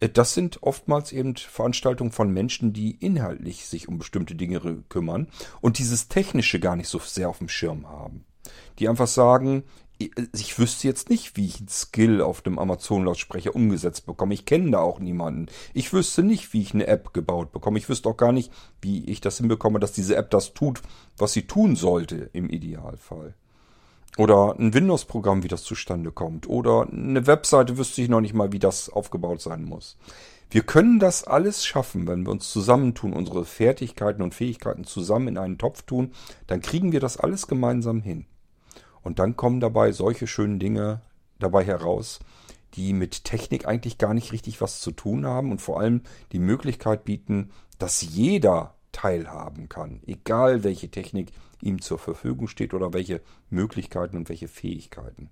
Äh, das sind oftmals eben Veranstaltungen von Menschen, die inhaltlich sich um bestimmte Dinge kümmern und dieses Technische gar nicht so sehr auf dem Schirm haben. Die einfach sagen, ich wüsste jetzt nicht, wie ich einen Skill auf dem Amazon-Lautsprecher umgesetzt bekomme. Ich kenne da auch niemanden. Ich wüsste nicht, wie ich eine App gebaut bekomme. Ich wüsste auch gar nicht, wie ich das hinbekomme, dass diese App das tut, was sie tun sollte im Idealfall. Oder ein Windows-Programm, wie das zustande kommt. Oder eine Webseite wüsste ich noch nicht mal, wie das aufgebaut sein muss. Wir können das alles schaffen, wenn wir uns zusammentun, unsere Fertigkeiten und Fähigkeiten zusammen in einen Topf tun, dann kriegen wir das alles gemeinsam hin. Und dann kommen dabei solche schönen Dinge dabei heraus, die mit Technik eigentlich gar nicht richtig was zu tun haben und vor allem die Möglichkeit bieten, dass jeder teilhaben kann, egal welche Technik ihm zur Verfügung steht oder welche Möglichkeiten und welche Fähigkeiten.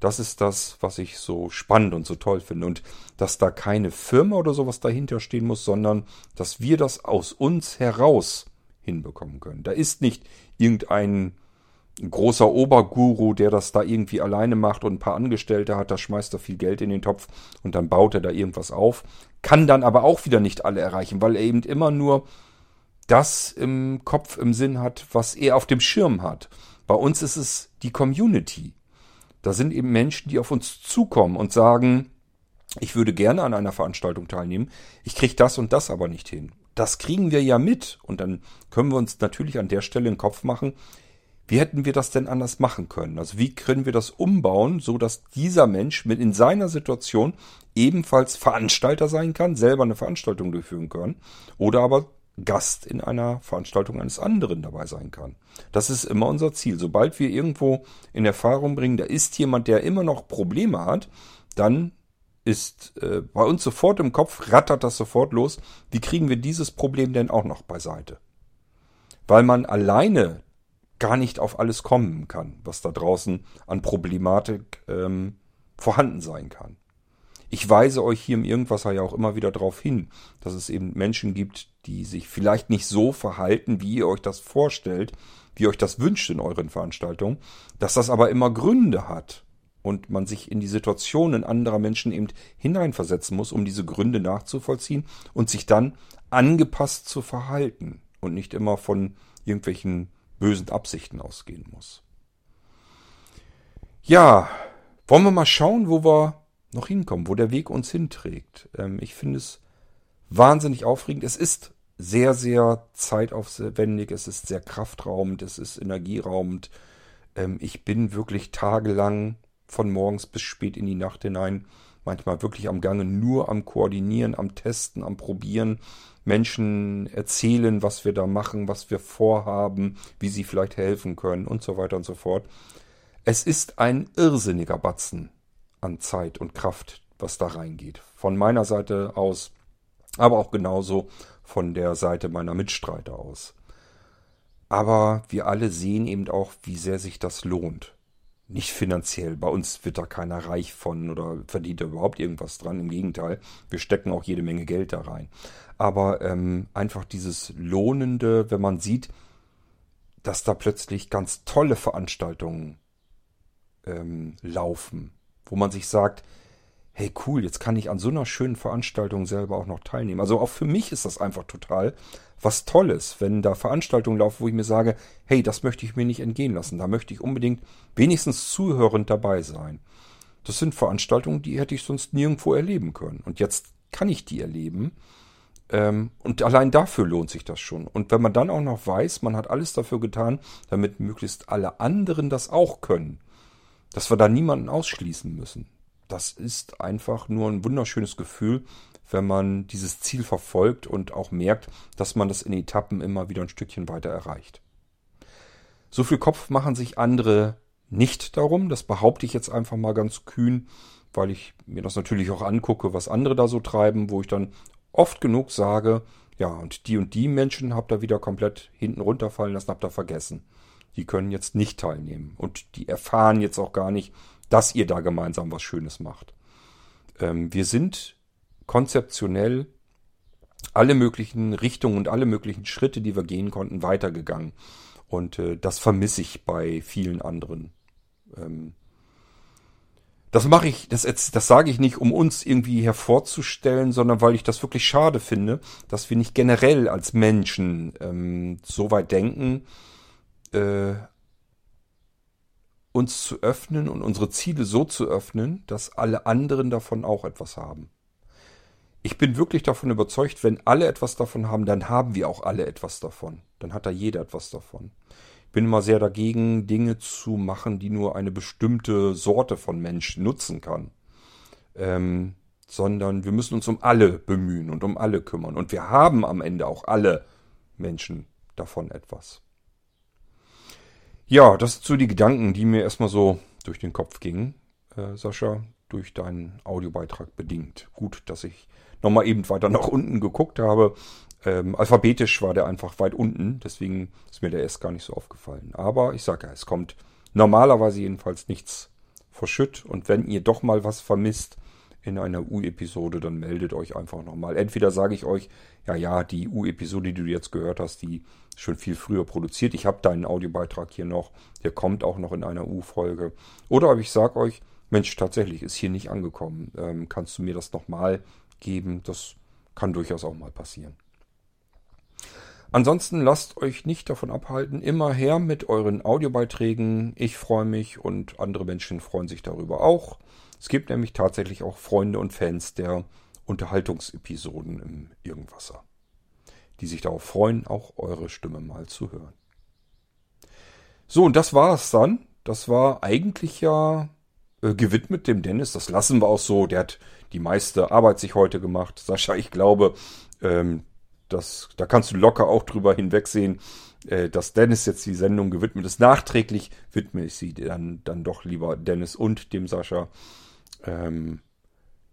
Das ist das, was ich so spannend und so toll finde. Und dass da keine Firma oder sowas dahinter stehen muss, sondern dass wir das aus uns heraus hinbekommen können. Da ist nicht irgendein ein großer Oberguru, der das da irgendwie alleine macht und ein paar Angestellte hat, da schmeißt er viel Geld in den Topf und dann baut er da irgendwas auf. Kann dann aber auch wieder nicht alle erreichen, weil er eben immer nur das im Kopf, im Sinn hat, was er auf dem Schirm hat. Bei uns ist es die Community. Da sind eben Menschen, die auf uns zukommen und sagen, ich würde gerne an einer Veranstaltung teilnehmen, ich kriege das und das aber nicht hin. Das kriegen wir ja mit und dann können wir uns natürlich an der Stelle den Kopf machen, wie hätten wir das denn anders machen können? Also wie können wir das umbauen, so dass dieser Mensch mit in seiner Situation ebenfalls Veranstalter sein kann, selber eine Veranstaltung durchführen kann oder aber Gast in einer Veranstaltung eines anderen dabei sein kann. Das ist immer unser Ziel. Sobald wir irgendwo in Erfahrung bringen, da ist jemand, der immer noch Probleme hat, dann ist äh, bei uns sofort im Kopf, rattert das sofort los, wie kriegen wir dieses Problem denn auch noch beiseite? Weil man alleine gar nicht auf alles kommen kann, was da draußen an Problematik ähm, vorhanden sein kann. Ich weise euch hier im Irgendwasser ja auch immer wieder darauf hin, dass es eben Menschen gibt, die sich vielleicht nicht so verhalten, wie ihr euch das vorstellt, wie ihr euch das wünscht in euren Veranstaltungen, dass das aber immer Gründe hat und man sich in die Situationen anderer Menschen eben hineinversetzen muss, um diese Gründe nachzuvollziehen und sich dann angepasst zu verhalten. und nicht immer von irgendwelchen bösen Absichten ausgehen muss. Ja, wollen wir mal schauen, wo wir noch hinkommen, wo der Weg uns hinträgt. Ähm, ich finde es wahnsinnig aufregend. Es ist sehr, sehr zeitaufwendig, es ist sehr kraftraumend, es ist energieraumend. Ähm, ich bin wirklich tagelang von morgens bis spät in die Nacht hinein, manchmal wirklich am Gange, nur am Koordinieren, am Testen, am Probieren, Menschen erzählen, was wir da machen, was wir vorhaben, wie sie vielleicht helfen können und so weiter und so fort. Es ist ein irrsinniger Batzen an Zeit und Kraft, was da reingeht. Von meiner Seite aus, aber auch genauso von der Seite meiner Mitstreiter aus. Aber wir alle sehen eben auch, wie sehr sich das lohnt. Nicht finanziell. Bei uns wird da keiner reich von oder verdient da überhaupt irgendwas dran. Im Gegenteil, wir stecken auch jede Menge Geld da rein. Aber ähm, einfach dieses Lohnende, wenn man sieht, dass da plötzlich ganz tolle Veranstaltungen ähm, laufen, wo man sich sagt, hey cool, jetzt kann ich an so einer schönen Veranstaltung selber auch noch teilnehmen. Also auch für mich ist das einfach total was Tolles, wenn da Veranstaltungen laufen, wo ich mir sage, hey, das möchte ich mir nicht entgehen lassen. Da möchte ich unbedingt wenigstens zuhörend dabei sein. Das sind Veranstaltungen, die hätte ich sonst nirgendwo erleben können. Und jetzt kann ich die erleben. Ähm, und allein dafür lohnt sich das schon. Und wenn man dann auch noch weiß, man hat alles dafür getan, damit möglichst alle anderen das auch können, dass wir da niemanden ausschließen müssen. Das ist einfach nur ein wunderschönes Gefühl, wenn man dieses Ziel verfolgt und auch merkt, dass man das in Etappen immer wieder ein Stückchen weiter erreicht. So viel Kopf machen sich andere nicht darum, das behaupte ich jetzt einfach mal ganz kühn, weil ich mir das natürlich auch angucke, was andere da so treiben, wo ich dann oft genug sage, ja, und die und die Menschen habt ihr wieder komplett hinten runterfallen lassen, habt ihr vergessen die können jetzt nicht teilnehmen. Und die erfahren jetzt auch gar nicht, dass ihr da gemeinsam was Schönes macht. Ähm, wir sind konzeptionell alle möglichen Richtungen und alle möglichen Schritte, die wir gehen konnten, weitergegangen. Und äh, das vermisse ich bei vielen anderen. Ähm, das mache ich, das, das sage ich nicht, um uns irgendwie hervorzustellen, sondern weil ich das wirklich schade finde, dass wir nicht generell als Menschen ähm, so weit denken, äh, uns zu öffnen und unsere Ziele so zu öffnen, dass alle anderen davon auch etwas haben. Ich bin wirklich davon überzeugt, wenn alle etwas davon haben, dann haben wir auch alle etwas davon. Dann hat da jeder etwas davon. Ich bin immer sehr dagegen, Dinge zu machen, die nur eine bestimmte Sorte von Mensch nutzen kann. Ähm, sondern wir müssen uns um alle bemühen und um alle kümmern. Und wir haben am Ende auch alle Menschen davon etwas. Ja, das sind so die Gedanken, die mir erstmal so durch den Kopf gingen, äh, Sascha, durch deinen Audiobeitrag bedingt. Gut, dass ich nochmal eben weiter nach unten geguckt habe. Ähm, alphabetisch war der einfach weit unten, deswegen ist mir der erst gar nicht so aufgefallen. Aber ich sage ja, es kommt normalerweise jedenfalls nichts verschütt. Und wenn ihr doch mal was vermisst in einer U-Episode, dann meldet euch einfach nochmal. Entweder sage ich euch, ja, ja, die U-Episode, die du jetzt gehört hast, die schon viel früher produziert. Ich habe deinen Audiobeitrag hier noch. Der kommt auch noch in einer U-Folge. Oder aber ich sage euch, Mensch, tatsächlich ist hier nicht angekommen. Ähm, kannst du mir das nochmal geben? Das kann durchaus auch mal passieren. Ansonsten lasst euch nicht davon abhalten, immer her mit euren Audiobeiträgen. Ich freue mich und andere Menschen freuen sich darüber auch. Es gibt nämlich tatsächlich auch Freunde und Fans der Unterhaltungsepisoden im Irgendwasser die sich darauf freuen, auch eure Stimme mal zu hören. So, und das war es dann. Das war eigentlich ja äh, gewidmet dem Dennis. Das lassen wir auch so. Der hat die meiste Arbeit sich heute gemacht. Sascha, ich glaube, ähm, das, da kannst du locker auch drüber hinwegsehen, äh, dass Dennis jetzt die Sendung gewidmet ist. Nachträglich widme ich sie dann, dann doch lieber Dennis und dem Sascha. Ähm,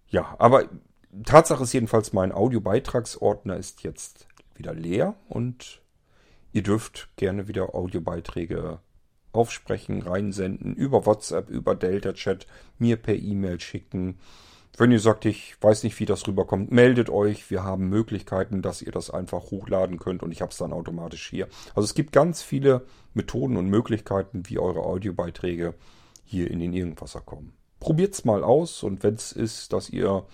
ja, aber Tatsache ist jedenfalls, mein Audiobeitragsordner ist jetzt wieder leer und ihr dürft gerne wieder Audiobeiträge aufsprechen, reinsenden, über WhatsApp, über Delta Chat, mir per E-Mail schicken. Wenn ihr sagt, ich weiß nicht, wie das rüberkommt, meldet euch. Wir haben Möglichkeiten, dass ihr das einfach hochladen könnt und ich habe es dann automatisch hier. Also es gibt ganz viele Methoden und Möglichkeiten, wie eure Audiobeiträge hier in den Irgendwasser kommen. Probiert's mal aus und wenn es ist, dass ihr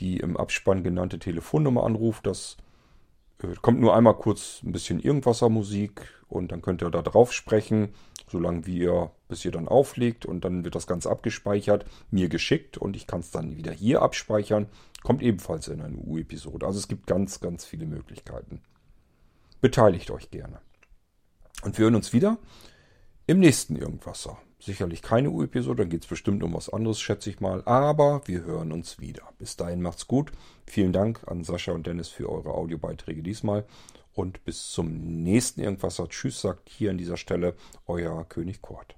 die im Abspann genannte Telefonnummer anruft, das Äh, kommt nur einmal kurz ein bisschen Irgendwasser-Musik und dann könnt ihr da drauf sprechen, solange wie ihr, bis ihr dann auflegt und dann wird das Ganze abgespeichert, mir geschickt und ich kann es dann wieder hier abspeichern. Kommt ebenfalls in eine U-Episode. Also es gibt ganz, ganz viele Möglichkeiten. Beteiligt euch gerne. Und wir hören uns wieder im nächsten Irgendwasser. Sicherlich keine U-Episode, dann geht es bestimmt um was anderes, schätze ich mal. Aber wir hören uns wieder. Bis dahin macht's gut. Vielen Dank an Sascha und Dennis für eure Audiobeiträge diesmal. Und bis zum nächsten Irgendwasser. Tschüss, sagt hier an dieser Stelle euer König Kort.